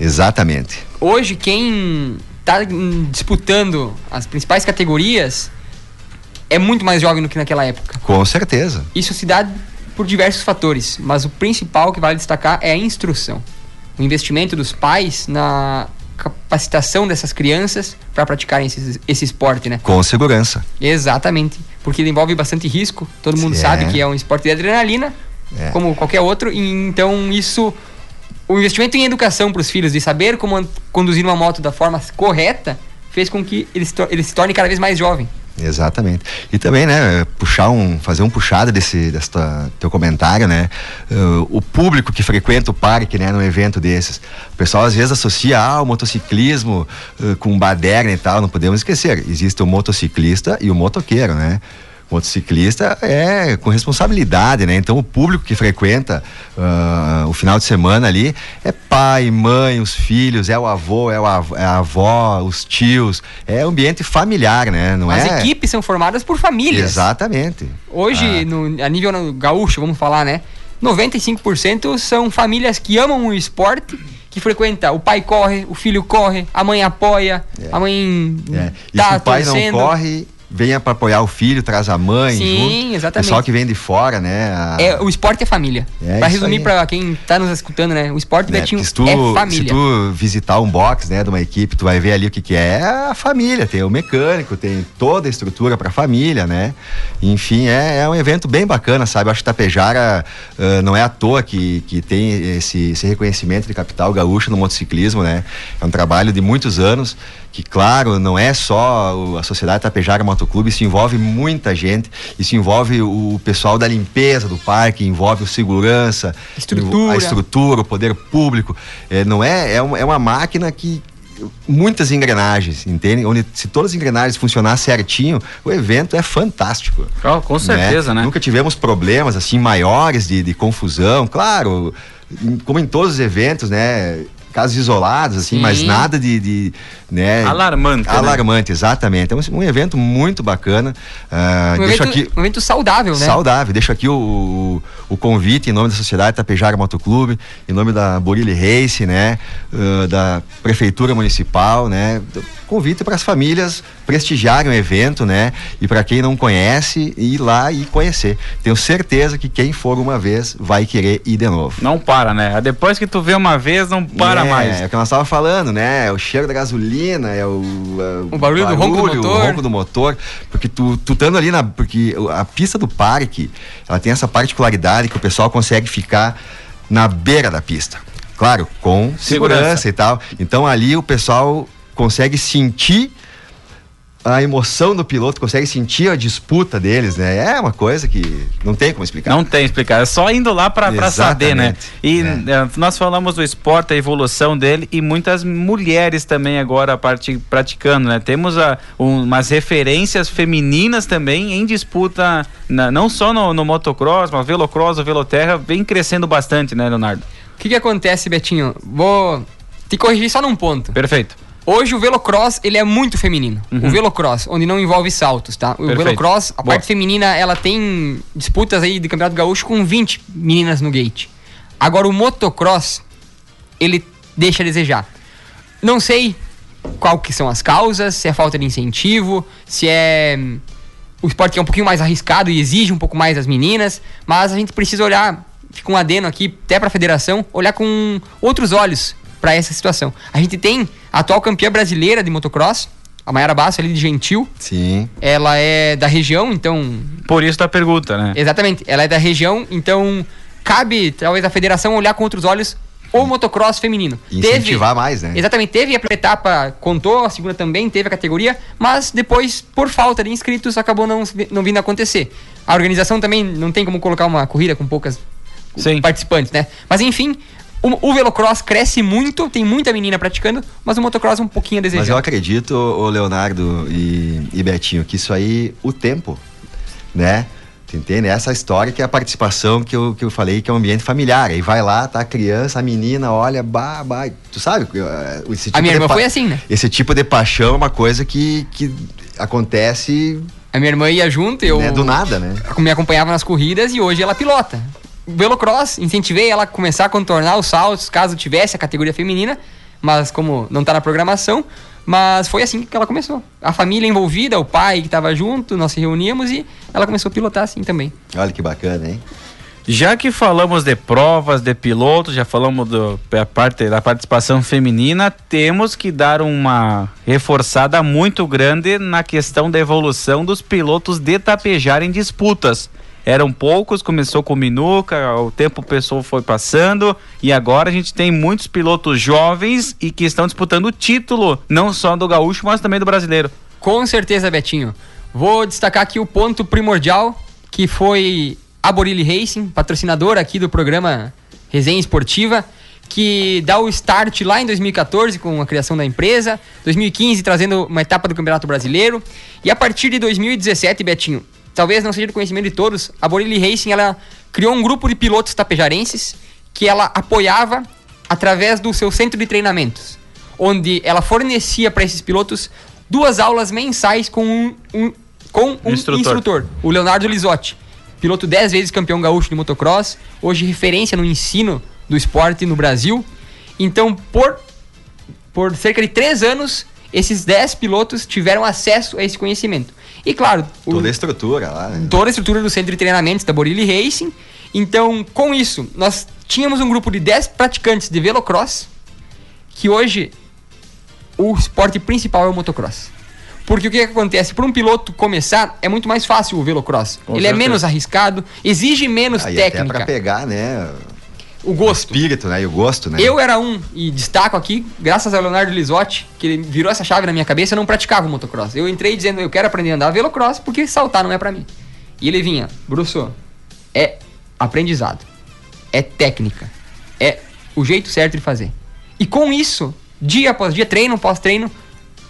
Exatamente. Hoje, quem está disputando as principais categorias é muito mais jovem do que naquela época. Com certeza. Isso se dá por diversos fatores, mas o principal que vale destacar é a instrução. O investimento dos pais na capacitação dessas crianças para praticarem esse, esse esporte, né? Com segurança. Exatamente, porque ele envolve bastante risco. Todo mundo é. sabe que é um esporte de adrenalina, é. como qualquer outro, e então isso o investimento em educação para os filhos, de saber como conduzir uma moto da forma correta, fez com que ele se, ele se torne cada vez mais jovem. Exatamente. E também, né, puxar um, fazer um puxado desse desta teu comentário, né? Uh, o público que frequenta o parque, né, num evento desses. O pessoal às vezes associa ah, o motociclismo uh, com baderna e tal, não podemos esquecer. Existe o motociclista e o motoqueiro, né? Motociclista é com responsabilidade, né? Então o público que frequenta uh, o final de semana ali é pai, mãe, os filhos, é o avô, é, o avô, é a avó, os tios, é ambiente familiar, né? Não As é... equipes são formadas por famílias. Exatamente. Hoje, ah. no, a nível gaúcho, vamos falar, né? 95% são famílias que amam o esporte que frequenta, o pai corre, o filho corre, a mãe apoia, é. a mãe é. E tá se o pai torcendo. não corre, venha para apoiar o filho, traz a mãe. Sim, junto. exatamente. Pessoal que vem de fora, né? A... É, o esporte é família. É para resumir para quem tá nos escutando, né? O esporte né? Betinho tu, é família. Se tu visitar um box, né, de uma equipe, tu vai ver ali o que que é, é a família, tem o mecânico, tem toda a estrutura para família, né? Enfim, é, é um evento bem bacana, sabe? Eu acho que Tapejara uh, não é à toa que, que tem esse, esse reconhecimento de capital gaúcho no motociclismo, né? É um trabalho de muitos anos que claro, não é só a Sociedade Tapejara Motoclube, isso envolve muita gente, isso envolve o pessoal da limpeza do parque, envolve o segurança, estrutura. a estrutura, o poder público, é, não é, é uma, é uma máquina que muitas engrenagens, entende? Onde se todas as engrenagens funcionarem certinho, o evento é fantástico. Oh, com certeza, né? né? Nunca tivemos problemas assim maiores de, de confusão, claro, como em todos os eventos, né? Casos isolados, assim, Sim. mas nada de, de né? Alarmante. Né? Alarmante, né? exatamente. É um, um, evento muito bacana. Uh, um, evento, aqui, um evento saudável, né? Saudável. Deixo aqui o, o, o convite em nome da Sociedade Tapejara Motoclube, em nome da Borilli Race, né? Uh, da Prefeitura Municipal, né? convite para as famílias prestigiarem o evento, né? E para quem não conhece, ir lá e conhecer. Tenho certeza que quem for uma vez vai querer ir de novo. Não para, né? Depois que tu vê uma vez, não para é, mais. É o que nós estávamos falando, né? É o cheiro da gasolina, é o, é o barulho, barulho, do ronco do motor. O ronco do motor. Porque tu, tu estando ali na. Porque a pista do parque, ela tem essa particularidade que o pessoal consegue ficar na beira da pista. Claro, com segurança, segurança e tal. Então ali o pessoal consegue sentir a emoção do piloto, consegue sentir a disputa deles, né? É uma coisa que não tem como explicar. Não tem explicar, é só indo lá para saber, né? E é. nós falamos do esporte, a evolução dele e muitas mulheres também agora part, praticando, né? Temos a, um, umas referências femininas também em disputa, na, não só no, no motocross, mas velocross, o veloterra vem crescendo bastante, né, Leonardo? O que que acontece, Betinho? Vou te corrigir só num ponto. Perfeito. Hoje o velocross, ele é muito feminino. Uhum. O velocross, onde não envolve saltos, tá? O Perfeito. velocross, a Boa. parte feminina, ela tem disputas aí de Campeonato Gaúcho com 20 meninas no gate. Agora o motocross, ele deixa a desejar. Não sei qual que são as causas, se é falta de incentivo, se é o esporte é um pouquinho mais arriscado e exige um pouco mais das meninas, mas a gente precisa olhar, fica um adeno aqui até para a federação, olhar com outros olhos para essa situação. A gente tem atual campeã brasileira de motocross, a Mayara Basso ali de Gentil. Sim. Ela é da região, então. Por isso da pergunta, né? Exatamente. Ela é da região, então cabe talvez a federação olhar com outros olhos o motocross feminino. Incentivar teve, mais, né? Exatamente. Teve a primeira etapa, contou, a segunda também, teve a categoria, mas depois, por falta de inscritos, acabou não, não vindo a acontecer. A organização também não tem como colocar uma corrida com poucas Sim. participantes, né? Mas enfim, o, o, velocross cresce muito, tem muita menina praticando, mas o motocross é um pouquinho a desejar. Mas eu acredito, o Leonardo e, e Betinho, que isso aí, o tempo, né? Entende? Essa história que é a participação que eu, que eu falei, que é um ambiente familiar. Aí vai lá, tá a criança, a menina, olha, bah, bah. Tu sabe? Eh, esse tipo a minha irmã foi assim, né? Esse tipo de paixão é uma coisa que, que acontece. A minha irmã ia junto, eu. Né, do nada, né? Me acompanhava nas corridas e hoje ela pilota velocross, incentivei ela a começar a contornar os saltos, caso tivesse a categoria feminina, mas como não está na programação, mas foi assim que ela começou. A família envolvida, o pai que estava junto, nós se reuníamos e ela começou a pilotar assim também. Olha que bacana, hein? Já que falamos de provas, de pilotos, já falamos do, da, parte, da participação feminina, temos que dar uma reforçada muito grande na questão da evolução dos pilotos de tapejar em disputas eram poucos, começou com o Minuca, o tempo o pessoal foi passando e agora a gente tem muitos pilotos jovens e que estão disputando o título, não só do gaúcho, mas também do brasileiro. Com certeza, Betinho. Vou destacar aqui o ponto primordial, que foi a Borilli Racing, patrocinador aqui do programa Resenha Esportiva, que dá o start lá em 2014 com a criação da empresa, 2015 trazendo uma etapa do Campeonato Brasileiro, e a partir de 2017, Betinho, talvez não seja do conhecimento de todos, a Borilli Racing ela criou um grupo de pilotos tapejarenses que ela apoiava através do seu centro de treinamentos, onde ela fornecia para esses pilotos duas aulas mensais com um, um com um instrutor. instrutor. o Leonardo Lisotti, piloto 10 vezes campeão gaúcho de motocross, hoje referência no ensino do esporte no Brasil. Então, por, por cerca de três anos, esses 10 pilotos tiveram acesso a esse conhecimento. E claro. Toda o, a estrutura lá. Né? Toda a estrutura do centro de treinamentos da Borilli Racing. Então, com isso, nós tínhamos um grupo de 10 praticantes de velocross, que hoje o esporte principal é o motocross. Porque o que, que acontece? Para um piloto começar, é muito mais fácil o velocross. Com Ele é certeza. é menos arriscado, exige menos ah, técnica. Até para pegar, né? O gosto. O espírito, né? E o gosto, né? Eu era um, e destaco aqui, graças ao Leonardo Lisotti, que ele virou essa chave na minha cabeça, eu não praticava o motocross. Eu entrei dizendo, eu quero aprender a andar velocross porque saltar não é para mim. E ele vinha, Brusso, é aprendizado, é técnica, é o jeito certo de fazer. E com isso, dia após dia, treino após treino,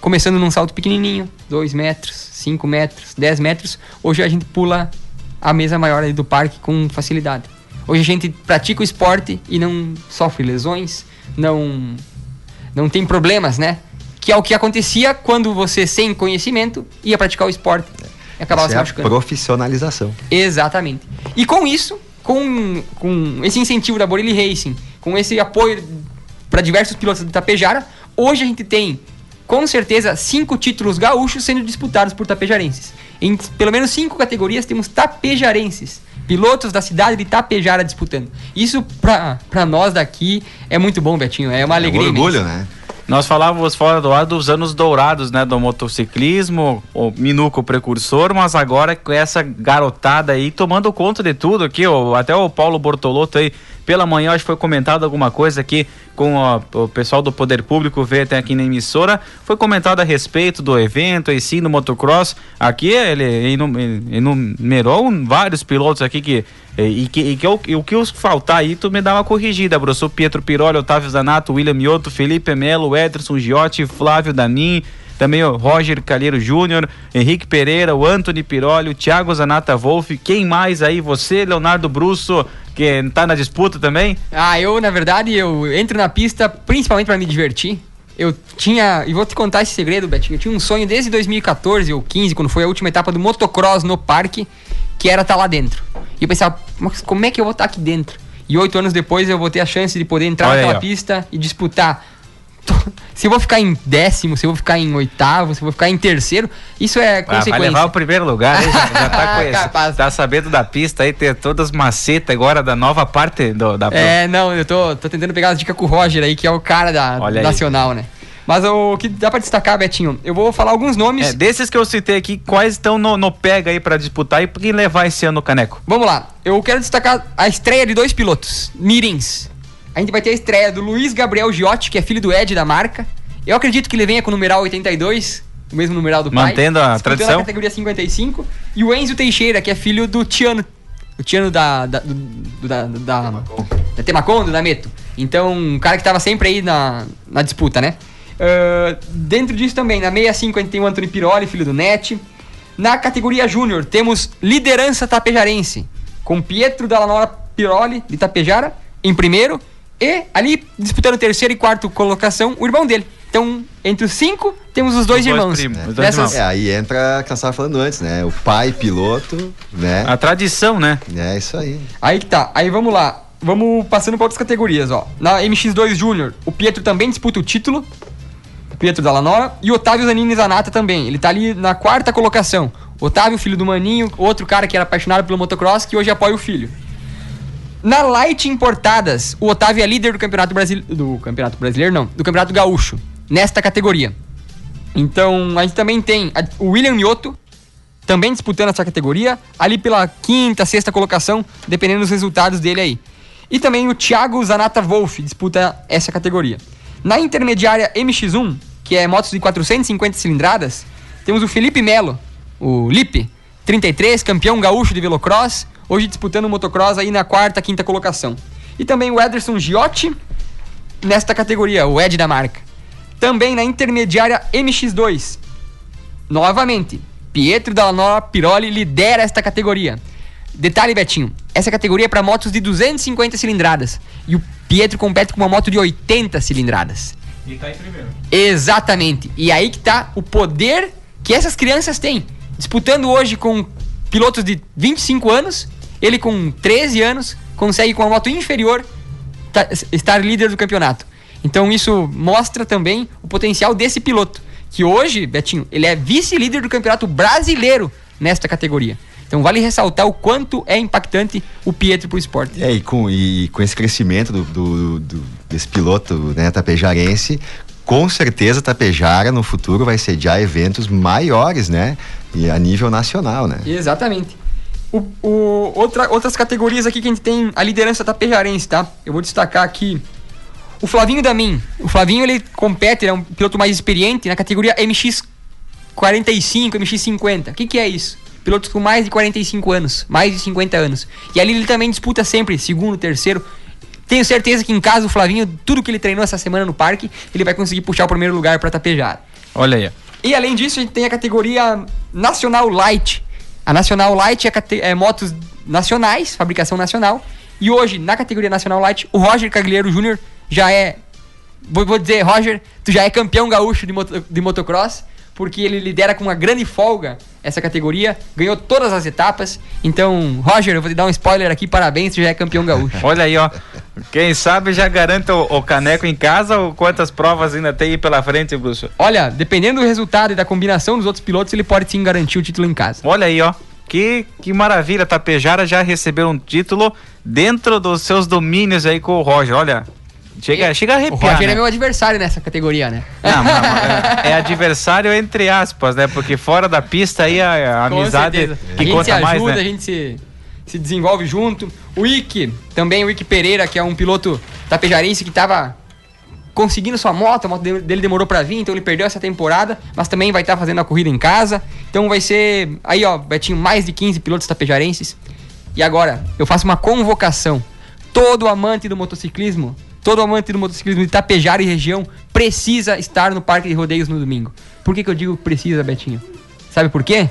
começando num salto pequenininho, 2 metros, 5 metros, 10 metros, hoje a gente pula a mesa maior ali do parque com facilidade. Hoje a gente pratica o esporte e não sofre lesões, não não tem problemas, né? Que é o que acontecia quando você, sem conhecimento, ia praticar o esporte. E acabava se é machucando. profissionalização. Exatamente. E com isso, com, com esse incentivo da Borilli Racing, com esse apoio para diversos pilotos do Tapejara, hoje a gente tem, com certeza, cinco títulos gaúchos sendo disputados por tapejarenses. Em pelo menos cinco categorias temos tapejarenses pilotos da cidade de Itapejara disputando. Isso para nós daqui é muito bom, Betinho. É uma é alegria. Um orgulho, imensa. né? Nós falávamos fora do ar dos anos dourados, né, do motociclismo, o Minuco precursor, mas agora com essa garotada aí tomando conta de tudo aqui, ó, até o Paulo Bortolotto aí pela manhã acho que foi comentado alguma coisa aqui com o pessoal do Poder Público, veio até aqui na emissora, foi comentado a respeito do evento e sim do motocross. Aqui ele enumerou vários pilotos aqui que e, que, e que o, o que os faltar aí, tu me dá uma corrigida, bro. Sou Pietro Piroli, Otávio Zanato, William Mioto, Felipe Melo, Ederson Giotti, Flávio Danin, também o Roger Calheiro Júnior, Henrique Pereira, o Anthony Piroli, o Thiago Zanata Wolf, quem mais aí? Você, Leonardo Brusso, que tá na disputa também? Ah, eu, na verdade, eu entro na pista principalmente para me divertir. Eu tinha, e vou te contar esse segredo, Betinho, eu tinha um sonho desde 2014 ou 15, quando foi a última etapa do motocross no parque, que era estar tá lá dentro. E eu pensava, mas como é que eu vou estar tá aqui dentro? E oito anos depois eu vou ter a chance de poder entrar Olha naquela aí, pista e disputar se eu vou ficar em décimo, se eu vou ficar em oitavo, se eu vou ficar em terceiro, isso é consequência. Ah, vai levar o primeiro lugar, já, já tá, tá sabendo da pista aí, ter todas as macetas agora da nova parte do, da É, não, eu tô, tô tentando pegar as dicas com o Roger aí, que é o cara da Olha nacional, aí. né? Mas o que dá para destacar, Betinho, eu vou falar alguns nomes. É, desses que eu citei aqui, quais estão no, no pega aí para disputar e levar esse ano o caneco? Vamos lá. Eu quero destacar a estreia de dois pilotos, Mirins. A gente vai ter a estreia do Luiz Gabriel Giotti, que é filho do Ed da marca. Eu acredito que ele venha com o numeral 82, o mesmo numeral do pai. Mantendo a tradição. a categoria 55. E o Enzo Teixeira, que é filho do Tiano. O Tiano da. da, do, da, da, da Temacondo, da Meto. Então, um cara que estava sempre aí na, na disputa, né? Uh, dentro disso também, na 65 a gente tem o Antônio Piroli, filho do Net. Na categoria Júnior, temos liderança tapejarense, com Pietro Dallanora Piroli, de Tapejara, em primeiro, e ali, disputando terceira e quarta colocação, o irmão dele. Então, entre os cinco, temos os dois os irmãos. Dois primos, é. dois irmãos. É, aí entra o que nós estávamos falando antes, né? O pai piloto, né? A tradição, né? É isso aí. Aí que tá. Aí vamos lá. Vamos passando para outras categorias, ó. Na MX2 Júnior, o Pietro também disputa o título. O Pietro da Lanora. E o Otávio Zanini Zanata também. Ele tá ali na quarta colocação. Otávio, filho do Maninho, outro cara que era apaixonado pelo motocross, que hoje apoia o filho. Na Light Importadas, o Otávio é líder do Campeonato Brasileiro. Do Campeonato Brasileiro, não. Do Campeonato Gaúcho. Nesta categoria. Então, a gente também tem o William Mioto, também disputando essa categoria, ali pela quinta, sexta colocação, dependendo dos resultados dele aí. E também o Thiago Zanata Wolf disputa essa categoria. Na intermediária MX1, que é motos de 450 cilindradas, temos o Felipe Melo, o Lipe, 33, campeão gaúcho de velocross, hoje disputando o motocross aí na quarta, quinta colocação. E também o Ederson Giotti, nesta categoria, o Ed da marca. Também na intermediária MX2. Novamente, Pietro Dallanova Piroli lidera esta categoria. Detalhe, Betinho, essa categoria é para motos de 250 cilindradas. E o Pietro compete com uma moto de 80 cilindradas. E tá em primeiro. Exatamente. E aí que tá o poder que essas crianças têm. Disputando hoje com pilotos de 25 anos ele com 13 anos consegue com uma moto inferior estar líder do campeonato. Então isso mostra também o potencial desse piloto, que hoje, Betinho, ele é vice-líder do campeonato brasileiro nesta categoria. Então vale ressaltar o quanto é impactante o Pietro para o esporte. É, e com, e com esse crescimento do, do, do, desse piloto né, tapejarense, com certeza Tapejara no futuro vai sediar eventos maiores, né? E a nível nacional, né? Exatamente. O, o, outra, outras categorias aqui que a gente tem a liderança tapejarense, tá? Eu vou destacar aqui o Flavinho Damin. O Flavinho ele compete, ele é um piloto mais experiente na categoria MX 45, MX 50. O que, que é isso? Pilotos com mais de 45 anos, mais de 50 anos. E ali ele também disputa sempre segundo, terceiro. Tenho certeza que em casa o Flavinho, tudo que ele treinou essa semana no parque, ele vai conseguir puxar o primeiro lugar para tapejar. Olha aí. E além disso, a gente tem a categoria Nacional Light, a Nacional Light é, é motos nacionais, fabricação nacional. E hoje, na categoria Nacional Light, o Roger Cagliero Júnior já é vou, vou dizer, Roger, tu já é campeão gaúcho de, moto, de motocross, porque ele lidera com uma grande folga essa categoria, ganhou todas as etapas. Então, Roger, eu vou te dar um spoiler aqui, parabéns, tu já é campeão gaúcho. Olha aí, ó. Quem sabe já garanta o, o, caneco em casa ou quantas provas ainda tem aí pela frente, Bruxo? Olha, dependendo do resultado e da combinação dos outros pilotos, ele pode sim garantir o título em casa. Olha aí, ó. Que, que maravilha, Tapejara já recebeu um título dentro dos seus domínios aí com o Roger. Olha, Chega, chega a arrepiar. O Roger é né? é meu adversário nessa categoria, né? Não, não, é, é, adversário entre aspas, né? Porque fora da pista aí a, a amizade certeza. que a gente se ajuda, mais, né? a gente se, se desenvolve junto. O Ike, também o Ike Pereira, que é um piloto tapejarense que estava conseguindo sua moto, a moto dele demorou para vir, então ele perdeu essa temporada, mas também vai estar tá fazendo a corrida em casa. Então vai ser aí, ó, Betinho, mais de 15 pilotos tapejarenses. E agora, eu faço uma convocação. Todo amante do motociclismo Todo amante do motociclismo de Itapejara e região precisa estar no Parque de Rodeios no domingo. Por que, que eu digo precisa, Betinho? Sabe por quê?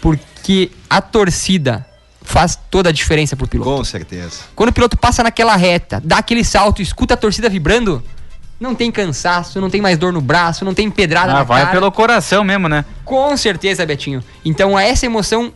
Porque a torcida faz toda a diferença pro piloto. Com certeza. Quando o piloto passa naquela reta, dá aquele salto, escuta a torcida vibrando, não tem cansaço, não tem mais dor no braço, não tem pedrada ah, na vai pelo coração mesmo, né? Com certeza, Betinho. Então, a essa emoção,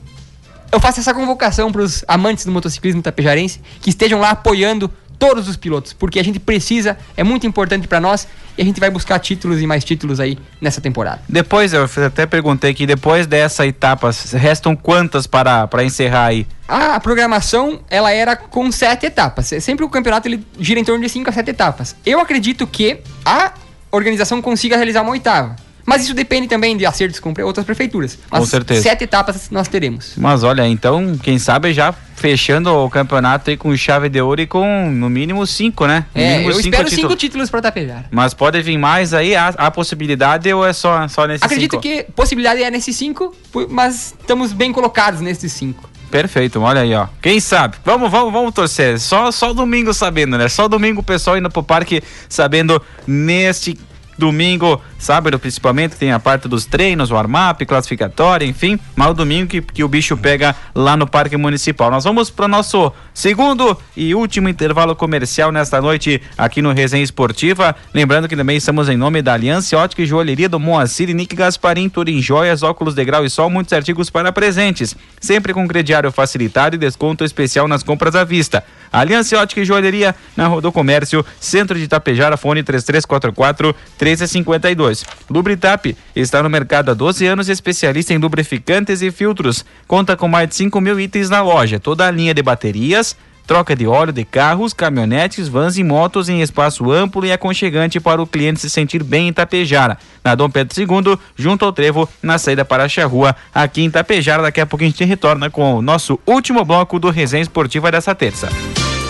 eu faço essa convocação para os amantes do motociclismo tapejarense que estejam lá apoiando todos os pilotos, porque a gente precisa, é muito importante para nós e a gente vai buscar títulos e mais títulos aí nessa temporada. Depois, eu até perguntei que depois dessa etapa, restam quantas para, para encerrar aí? A programação, ela era com sete etapas. Sempre o campeonato ele gira em torno de cinco a sete etapas. Eu acredito que a organização consiga realizar uma oitava. Mas isso depende também de acertos com outras prefeituras. Mas com certeza. Sete etapas nós teremos. Mas olha, então, quem sabe já fechando o campeonato aí com chave de ouro e com no mínimo cinco, né? No é, eu cinco espero títulos. cinco títulos para Tapejara. Mas pode vir mais aí? Há, há possibilidade ou é só, só nesses Acredito cinco? Acredito que possibilidade é nesses cinco, mas estamos bem colocados nesses cinco. Perfeito, olha aí, ó. Quem sabe? Vamos, vamos, vamos torcer. Só, só domingo sabendo, né? Só domingo o pessoal indo pro parque sabendo neste domingo, sábado principalmente, tem a parte dos treinos, o armap, classificatória, enfim, mas o domingo que, que o bicho pega lá no Parque Municipal. Nós vamos para o nosso segundo e último intervalo comercial nesta noite aqui no Resenha Esportiva. Lembrando que também estamos em nome da Aliança Ótica e Joalheria do Moacir e Nick Gasparim, Turim Joias, óculos de grau e sol, muitos artigos para presentes. Sempre com crediário facilitado e desconto especial nas compras à vista. Aliança Ótica e Joalheria na Rua do Comércio, Centro de Itapejara, fone 3344 1352. Lubritap está no mercado há 12 anos, especialista em lubrificantes e filtros. Conta com mais de 5 mil itens na loja, toda a linha de baterias, troca de óleo de carros, caminhonetes, vans e motos em espaço amplo e aconchegante para o cliente se sentir bem em Itapejara. Na Dom Pedro II, junto ao Trevo, na saída para a Charrua, aqui em Itapejara. Daqui a pouco a gente retorna com o nosso último bloco do Resenha Esportiva dessa terça.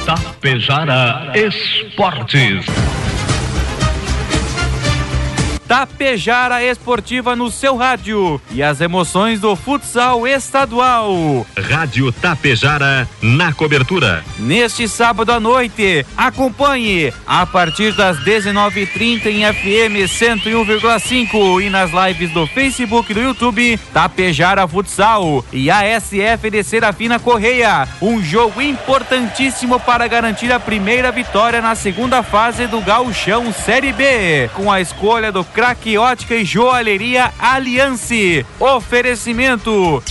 Tapejara Esportes. Tapejara Esportiva no seu rádio e as emoções do futsal estadual. Rádio Tapejara na cobertura. Neste sábado à noite, acompanhe a partir das 19:30 em FM 101,5 e nas lives do Facebook e do YouTube Tapejara Futsal e a SF de Serafina Correia. Um jogo importantíssimo para garantir a primeira vitória na segunda fase do Gauchão Série B, com a escolha do craque ótica e joalheria Aliance. Oferecimento.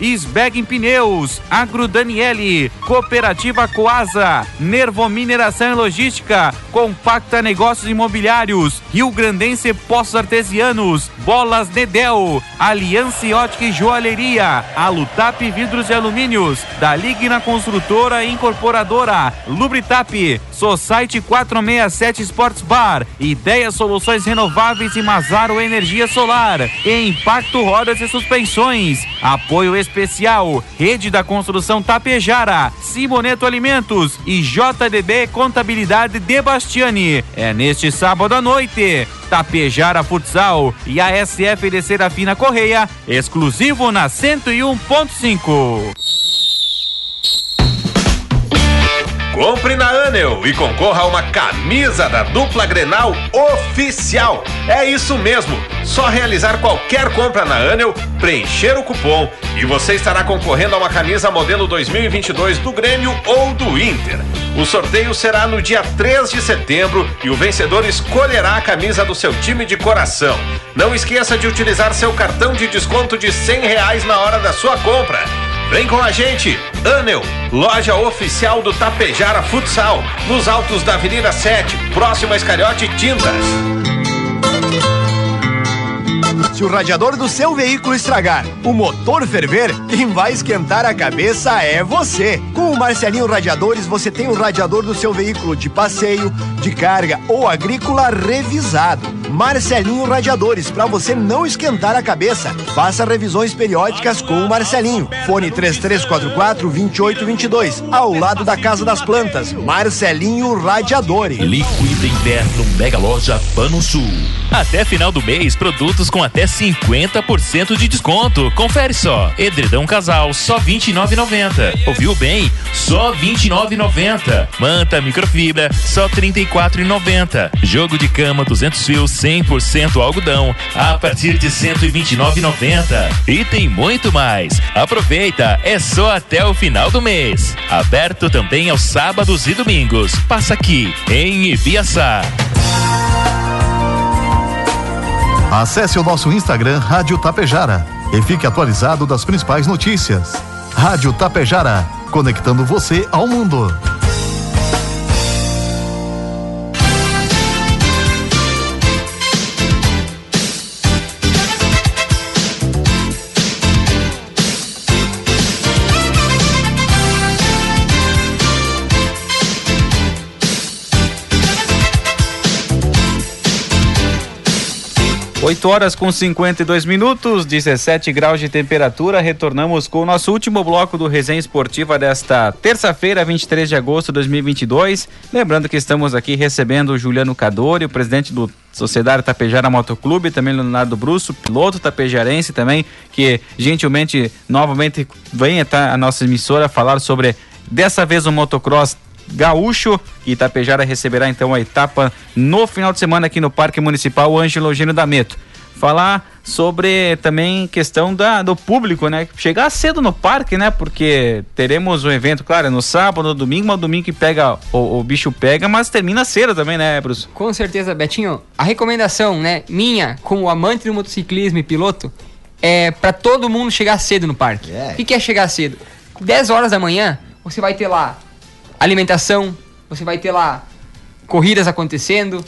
Isbeg Pneus, Agro Daniele, Cooperativa Coasa, Nervo Mineração e Logística, Compacta Negócios Imobiliários, Rio Grandense Poços Artesianos, Bolas Nedel, Aliança Ótica e Joalheria, Alutap Vidros e Alumínios, da Ligna Construtora e Incorporadora, Lubritap, Society 467 Sports Bar, Ideia Soluções Renováveis e Mazaro Energia Solar, Impacto Rodas e Suspensões, Apoio Especial, Rede da Construção Tapejara, Simoneto Alimentos e JDB Contabilidade de Bastiani. É neste sábado à noite. Tapejara Futsal e a SF de Serafina Correia, exclusivo na 101.5. Compre na Anel e concorra a uma camisa da dupla Grenal oficial. É isso mesmo. Só realizar qualquer compra na Anel, preencher o cupom e você estará concorrendo a uma camisa modelo 2022 do Grêmio ou do Inter. O sorteio será no dia 3 de setembro e o vencedor escolherá a camisa do seu time de coração. Não esqueça de utilizar seu cartão de desconto de 100 reais na hora da sua compra. Vem com a gente, Anel, loja oficial do Tapejara Futsal, nos altos da Avenida 7, próximo a Escariote Tintas. Se o radiador do seu veículo estragar, o motor ferver, quem vai esquentar a cabeça é você. Com o Marcelinho Radiadores, você tem o radiador do seu veículo de passeio, de carga ou agrícola revisado. Marcelinho Radiadores, para você não esquentar a cabeça. Faça revisões periódicas com o Marcelinho. Fone 3344 2822, ao lado da Casa das Plantas. Marcelinho Radiadores. Liquida Inverno Mega Loja Pano Sul. Até final do mês, produtos com até 50% de desconto. Confere só. Edredão Casal, só 29,90. Ouviu bem? Só 29,90. Manta microfibra, só 34,90. Jogo de cama 200 fios 100% algodão, a partir de 129,90. E tem muito mais. Aproveita, é só até o final do mês. Aberto também aos sábados e domingos. Passa aqui em Ibiaçá. Acesse o nosso Instagram Rádio Tapejara e fique atualizado das principais notícias. Rádio Tapejara, conectando você ao mundo. 8 horas com 52 minutos, 17 graus de temperatura. Retornamos com o nosso último bloco do Resenha Esportiva desta terça-feira, 23 de agosto de 2022. Lembrando que estamos aqui recebendo o Juliano Cadori, o presidente do Sociedade Tapejara Motoclube, também Leonardo Brusso, piloto tapejarense também, que gentilmente, novamente, vem até a nossa emissora falar sobre, dessa vez, o motocross Gaúcho. Itapejara receberá então a etapa no final de semana aqui no Parque Municipal Ângelo Eugênio da Meto. Falar sobre também questão da, do público, né? Chegar cedo no parque, né? Porque teremos um evento, claro, no sábado, no domingo, mas domingo que pega, o, o, bicho pega, mas termina cedo também, né, Bruce? Com certeza, Betinho. A recomendação, né, minha, como amante do motociclismo e piloto, é para todo mundo chegar cedo no parque. Yeah. O que é chegar cedo? 10 horas da manhã, você vai ter lá alimentação, você vai ter lá corridas acontecendo.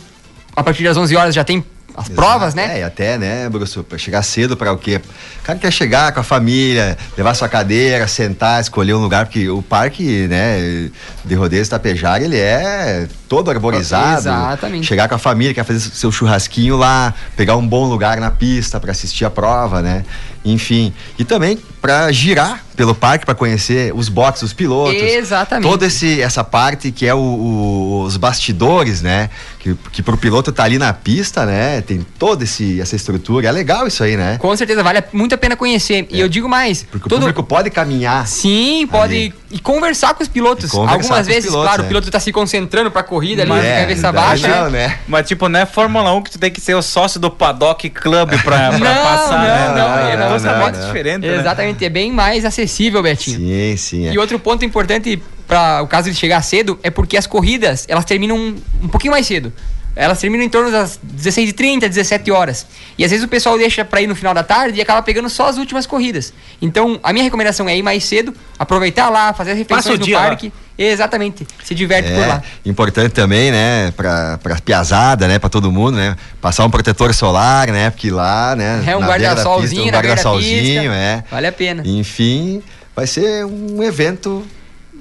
A partir das 11 horas já tem as Exato, provas, né? É, e até, né, Bruce, pra chegar cedo para o quê? O cara quer chegar com a família, levar sua cadeira, sentar, escolher um lugar, porque o parque, né, de rodeios Tapejara, ele é todo arborizado. Exatamente. Chegar com a família, quer fazer seu churrasquinho lá, pegar um bom lugar na pista para assistir a prova, né? Enfim, e também para girar pelo parque para conhecer os boxes, os pilotos. Exatamente. Toda esse, essa parte que é o, o, os bastidores, né? Que, que pro piloto tá ali na pista, né? Tem toda esse, essa estrutura. É legal isso aí, né? Com certeza, vale muito a pena conhecer. É. E eu digo mais. Porque todo... o público pode caminhar. Sim, pode. Ali. E conversar com os pilotos. Algumas vezes, pilotos, claro, é. o piloto tá se concentrando pra corrida ali, é, cabeça baixa. Não, né? Mas tipo, não é Fórmula 1 que tu tem que ser o sócio do Paddock Club pra, pra não, passar, não, né? Não, não, não. Não, não, não, não. diferente. Né? Exatamente, é bem mais acessível, Betinho. Sim, sim. É. E outro ponto importante para o caso de chegar cedo é porque as corridas, elas terminam um, um pouquinho mais cedo. Elas terminam em torno das 16h30, 17 horas. E às vezes o pessoal deixa para ir no final da tarde e acaba pegando só as últimas corridas. Então, a minha recomendação é ir mais cedo, aproveitar lá, fazer as refeições no parque. Lá. Exatamente, se diverte é, por lá. Importante também, né, pra, pra piazada, né, pra todo mundo, né, passar um protetor solar, né, porque lá, né, é um guarda-solzinho, um guarda-solzinho, é. Vale a pena. Enfim, vai ser um evento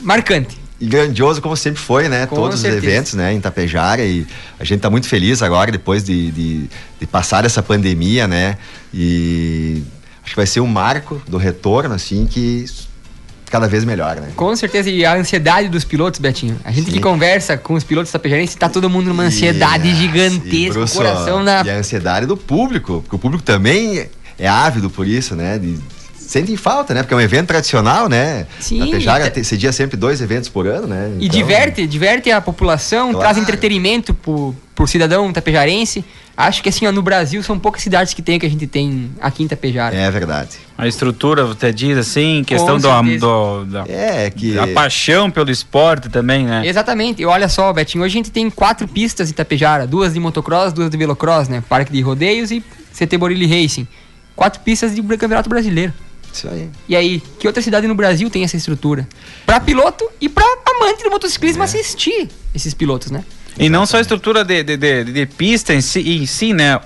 marcante grandioso como sempre foi, né? Com Todos certeza. os eventos, né? Em Tapejara e a gente está muito feliz agora depois de, de, de, passar essa pandemia, né? E acho que vai ser um marco do retorno, assim, que cada vez melhor, né? Com certeza, e a ansiedade dos pilotos, Betinho. A gente Sim. que conversa com os pilotos tapejarenses, tá todo mundo numa ansiedade gigantesca, o coração na... E a ansiedade do público, porque o público também é ávido por isso, né? De sentem falta, né? Porque é um evento tradicional, né? Sim. Tapejara te, cedia sempre dois eventos por ano, né? E então... diverte, diverte a população, claro. traz entretenimento pro, pro cidadão tapejarense. Acho que assim, ó, no Brasil são poucas cidades que tem que a gente tem aqui em Tapejara. É verdade. A estrutura, você diz assim, questão do, do, da, é, que... a paixão pelo esporte também, né? Exatamente. E olha só, Betinho, hoje a gente tem quatro pistas em Tapejara, duas de motocross, duas de velocross, né? Parque de rodeios e CT Borilli Racing. Quatro pistas de campeonato brasileiro. Isso aí. E aí, que outra cidade no Brasil tem essa estrutura? Para piloto e para amante do motociclismo é. assistir esses pilotos, né? E não só a estrutura de, de, de, de pista em si, em si, né?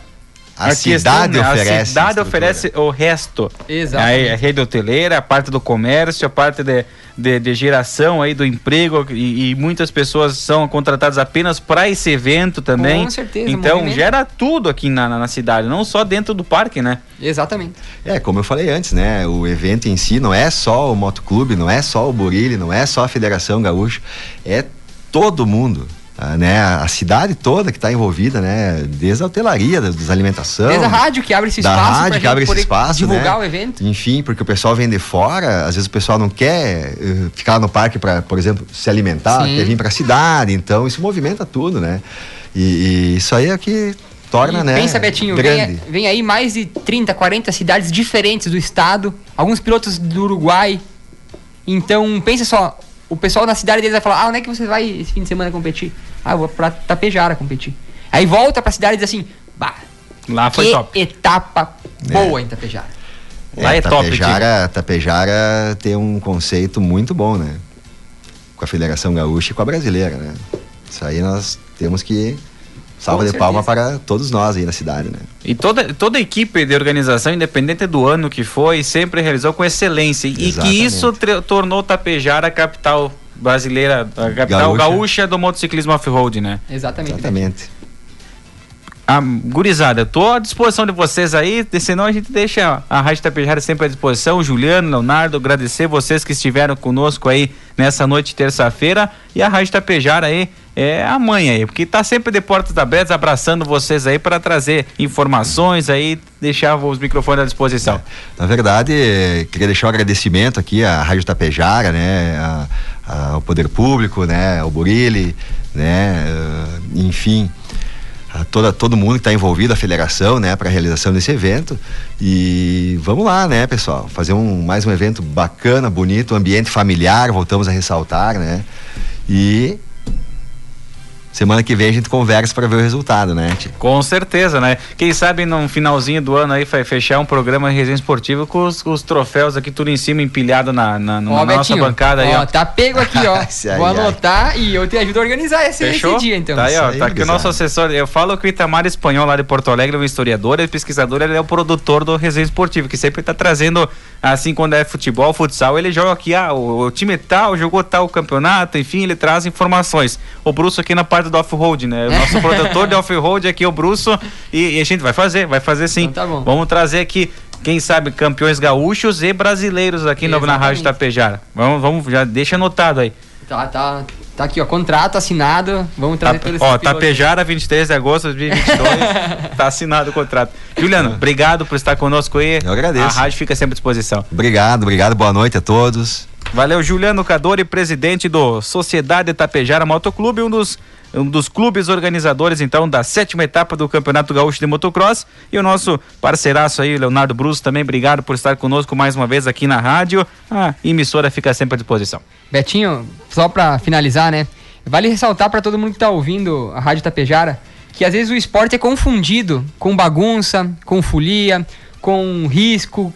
A, a cidade questão, oferece. A cidade oferece o resto. Exato. A, a, rede hoteleira, a parte do comércio, a parte de, de, de geração aí do emprego e, e, muitas pessoas são contratadas apenas para esse evento também. Com certeza. Então movimento. gera tudo aqui na, na, na, cidade, não só dentro do parque, né? Exatamente. É, como eu falei antes, né? O evento em si não é só o motoclube, não é só o Burilli, não é só a Federação Gaúcha, é todo mundo a, né, a cidade toda que está envolvida, né, desde a hotelaria, das, alimentação. Desde a rádio que abre esse espaço. Da rádio que abre esse espaço. Divulgar né? o evento. Enfim, porque o pessoal vem de fora, às vezes o pessoal não quer uh, ficar no parque para, por exemplo, se alimentar, Sim. quer vir para a cidade, então isso movimenta tudo, né? E, e isso aí é que torna, e né? Pensa, Betinho, vem, vem, aí mais de 30, 40 cidades diferentes do estado, alguns pilotos do Uruguai. Então, pensa só, o pessoal na cidade deles vai falar: ah, onde é que você vai esse fim de semana competir? Ah, eu vou pra Tapejara competir. Aí volta pra cidade e diz assim: bah, lá foi que top. etapa é. boa em Tapejara. Lá é, é Tapejara, top. Tapejara tem um conceito muito bom, né? Com a Federação Gaúcha e com a brasileira, né? Isso aí nós temos que Salva de palma para todos nós aí na cidade, né? E toda, toda a equipe de organização, independente do ano que foi, sempre realizou com excelência. E Exatamente. que isso tornou Tapejara a capital brasileira, a capital gaúcha, gaúcha do motociclismo off-road, né? Exatamente. Exatamente. A gurizada, tô à disposição de vocês aí, senão a gente deixa a Rádio Tapejara sempre à disposição. Juliano, Leonardo, agradecer vocês que estiveram conosco aí nessa noite terça-feira e a Rádio Tapejara aí é a mãe aí, porque tá sempre de portas abertas abraçando vocês aí para trazer informações aí, deixar os microfones à disposição. É, na verdade, queria deixar um agradecimento aqui à Rádio Tapejara, né, a, a, ao Poder Público, né, ao Burilli, né, uh, enfim, a toda, todo mundo que está envolvido, a federação, né, para a realização desse evento. E vamos lá, né, pessoal, fazer um, mais um evento bacana, bonito, ambiente familiar, voltamos a ressaltar, né, e Semana que vem a gente conversa para ver o resultado, né, tia? Com certeza, né? Quem sabe no finalzinho do ano aí vai fechar um programa de resenha esportiva com os, os, troféus aqui tudo em cima empilhado na, na, na ó, nossa Betinho, bancada aí, ó. Tá pego aqui, ó. Vou anotar e eu te ajudo a organizar esse, esse dia, então. Tá aí, ó. Aí, tá aqui o nosso assessor. Eu falo que o Itamar Espanhol lá de Porto Alegre é um historiador, é pesquisador, ele é o produtor do resenha esportivo, que sempre tá trazendo, assim, quando é futebol, futsal, ele joga aqui, ah, o, o time tal, jogou tal campeonato, enfim, ele traz informações. O Bruce aqui na parte do off-road, né? O nosso produtor de off-road aqui é o Brusso e, e, a gente vai fazer, vai fazer sim. Então tá bom. Vamos trazer aqui, quem sabe, campeões gaúchos e brasileiros aqui no, na Rádio Tapejara. Vamos, vamos, já deixa anotado aí. Tá, tá, tá aqui, ó, contrato assinado, vamos trazer tá, Ó, Tapejara, 23 de agosto de 2022, tá assinado o contrato. Juliano, obrigado por estar conosco aí. Eu agradeço. A rádio fica sempre à disposição. Obrigado, obrigado, boa noite a todos. Valeu, Juliano Cadori, presidente do Sociedade Tapejara Motoclube, um dos um dos clubes organizadores, então, da sétima etapa do Campeonato Gaúcho de Motocross. E o nosso parceiraço aí, Leonardo Bruce, também obrigado por estar conosco mais uma vez aqui na rádio. A emissora fica sempre à disposição. Betinho, só para finalizar, né? Vale ressaltar para todo mundo que está ouvindo a Rádio Tapejara que às vezes o esporte é confundido com bagunça, com folia, com risco.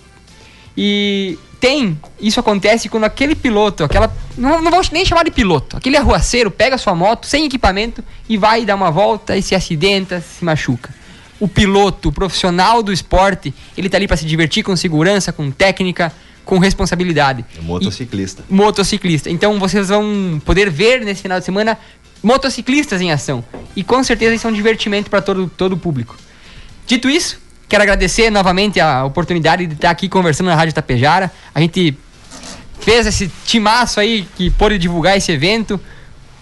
E tem, isso acontece quando aquele piloto, aquela. Não, não vou nem chamar de piloto, aquele arruaceiro pega sua moto sem equipamento e vai dar uma volta e se acidenta, se machuca. O piloto, o profissional do esporte, ele tá ali para se divertir com segurança, com técnica, com responsabilidade. É motociclista. E, motociclista. Então vocês vão poder ver nesse final de semana motociclistas em ação. E com certeza isso é um divertimento para todo, todo o público. Dito isso, Quero agradecer novamente a oportunidade de estar aqui conversando na Rádio Tapejara. A gente fez esse timaço aí que pôde divulgar esse evento,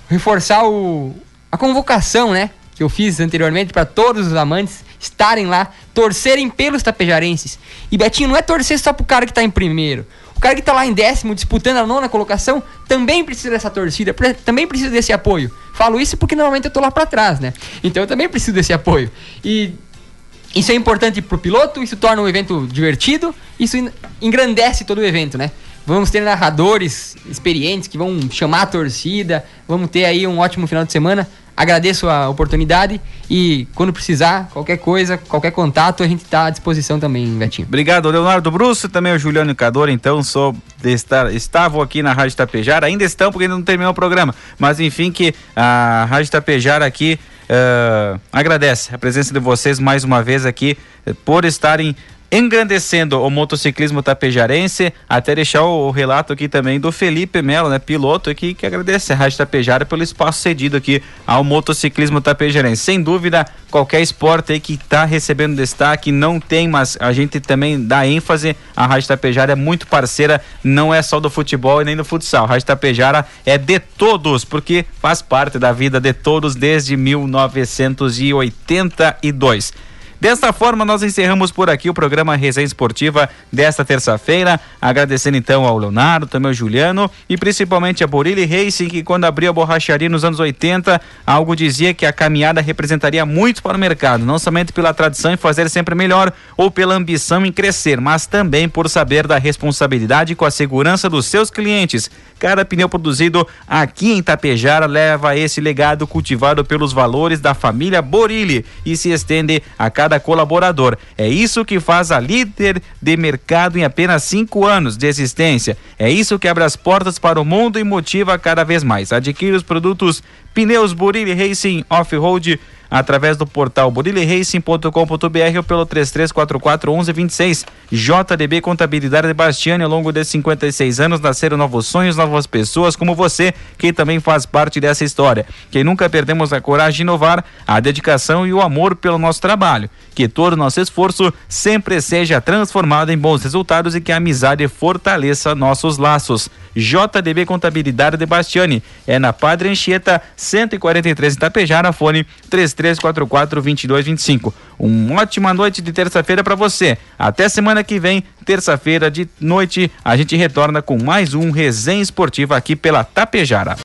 reforçar o, a convocação, né? Que eu fiz anteriormente para todos os amantes estarem lá, torcerem pelos tapejarenses. E Betinho, não é torcer só pro cara que tá em primeiro. O cara que tá lá em décimo, disputando a nona colocação, também precisa dessa torcida, também precisa desse apoio. Falo isso porque normalmente eu tô lá para trás, né? Então eu também preciso desse apoio. E isso é importante pro piloto, isso torna o evento divertido, isso engrandece todo o evento, né? Vamos ter narradores experientes que vão chamar a torcida. Vamos ter aí um ótimo final de semana. Agradeço a oportunidade e quando precisar, qualquer coisa, qualquer contato, a gente está à disposição também, Betinho. Obrigado, Leonardo Brusso, também o Juliano Cador, então, sou estar, estavam aqui na Rádio Tapejara, ainda estão porque ainda não terminou o programa, mas enfim que a Rádio Tapejara aqui uh, agradece a presença de vocês mais uma vez aqui por estarem engrandecendo o motociclismo tapejarense, até deixar o, relato aqui também do Felipe Melo, né, piloto aqui, que agradece a Rádio Tapejara pelo espaço cedido aqui ao motociclismo tapejarense. Sem dúvida, qualquer esporte aí que está recebendo destaque, não tem, mas a gente também dá ênfase, a Rádio Tapejara é muito parceira, não é só do futebol e nem do futsal, a Rádio Tapejara é de todos, porque faz parte da vida de todos desde 1982. Desta forma, nós encerramos por aqui o programa Resenha Esportiva desta terça-feira. Agradecendo então ao Leonardo, também ao Juliano e principalmente a Borilli Racing, que quando abriu a borracharia nos anos 80, algo dizia que a caminhada representaria muito para o mercado, não somente pela tradição em fazer sempre melhor ou pela ambição em crescer, mas também por saber da responsabilidade com a segurança dos seus clientes. Cada pneu produzido aqui em Tapejara leva esse legado cultivado pelos valores da família Borilli e se estende a cada colaborador. É isso que faz a líder de mercado em apenas cinco anos de existência. É isso que abre as portas para o mundo e motiva cada vez mais. Adquire os produtos Pneus Burilli Racing Off-Road através do portal buriliracing.com.br ou pelo 3344 1126. JDB Contabilidade de Bastiani, ao longo de 56 anos, nasceram novos sonhos, novas pessoas como você, que também faz parte dessa história. Que nunca perdemos a coragem de inovar, a dedicação e o amor pelo nosso trabalho. Que todo o nosso esforço sempre seja transformado em bons resultados e que a amizade fortaleça nossos laços. JDB Contabilidade de Bastiani. É na Padre Anchieta, 143 em Itapejara, fone 3344 2225. Uma ótima noite de terça-feira para você. Até semana que vem, terça-feira de noite, a gente retorna com mais um Resenha Esportiva aqui pela Tapejara.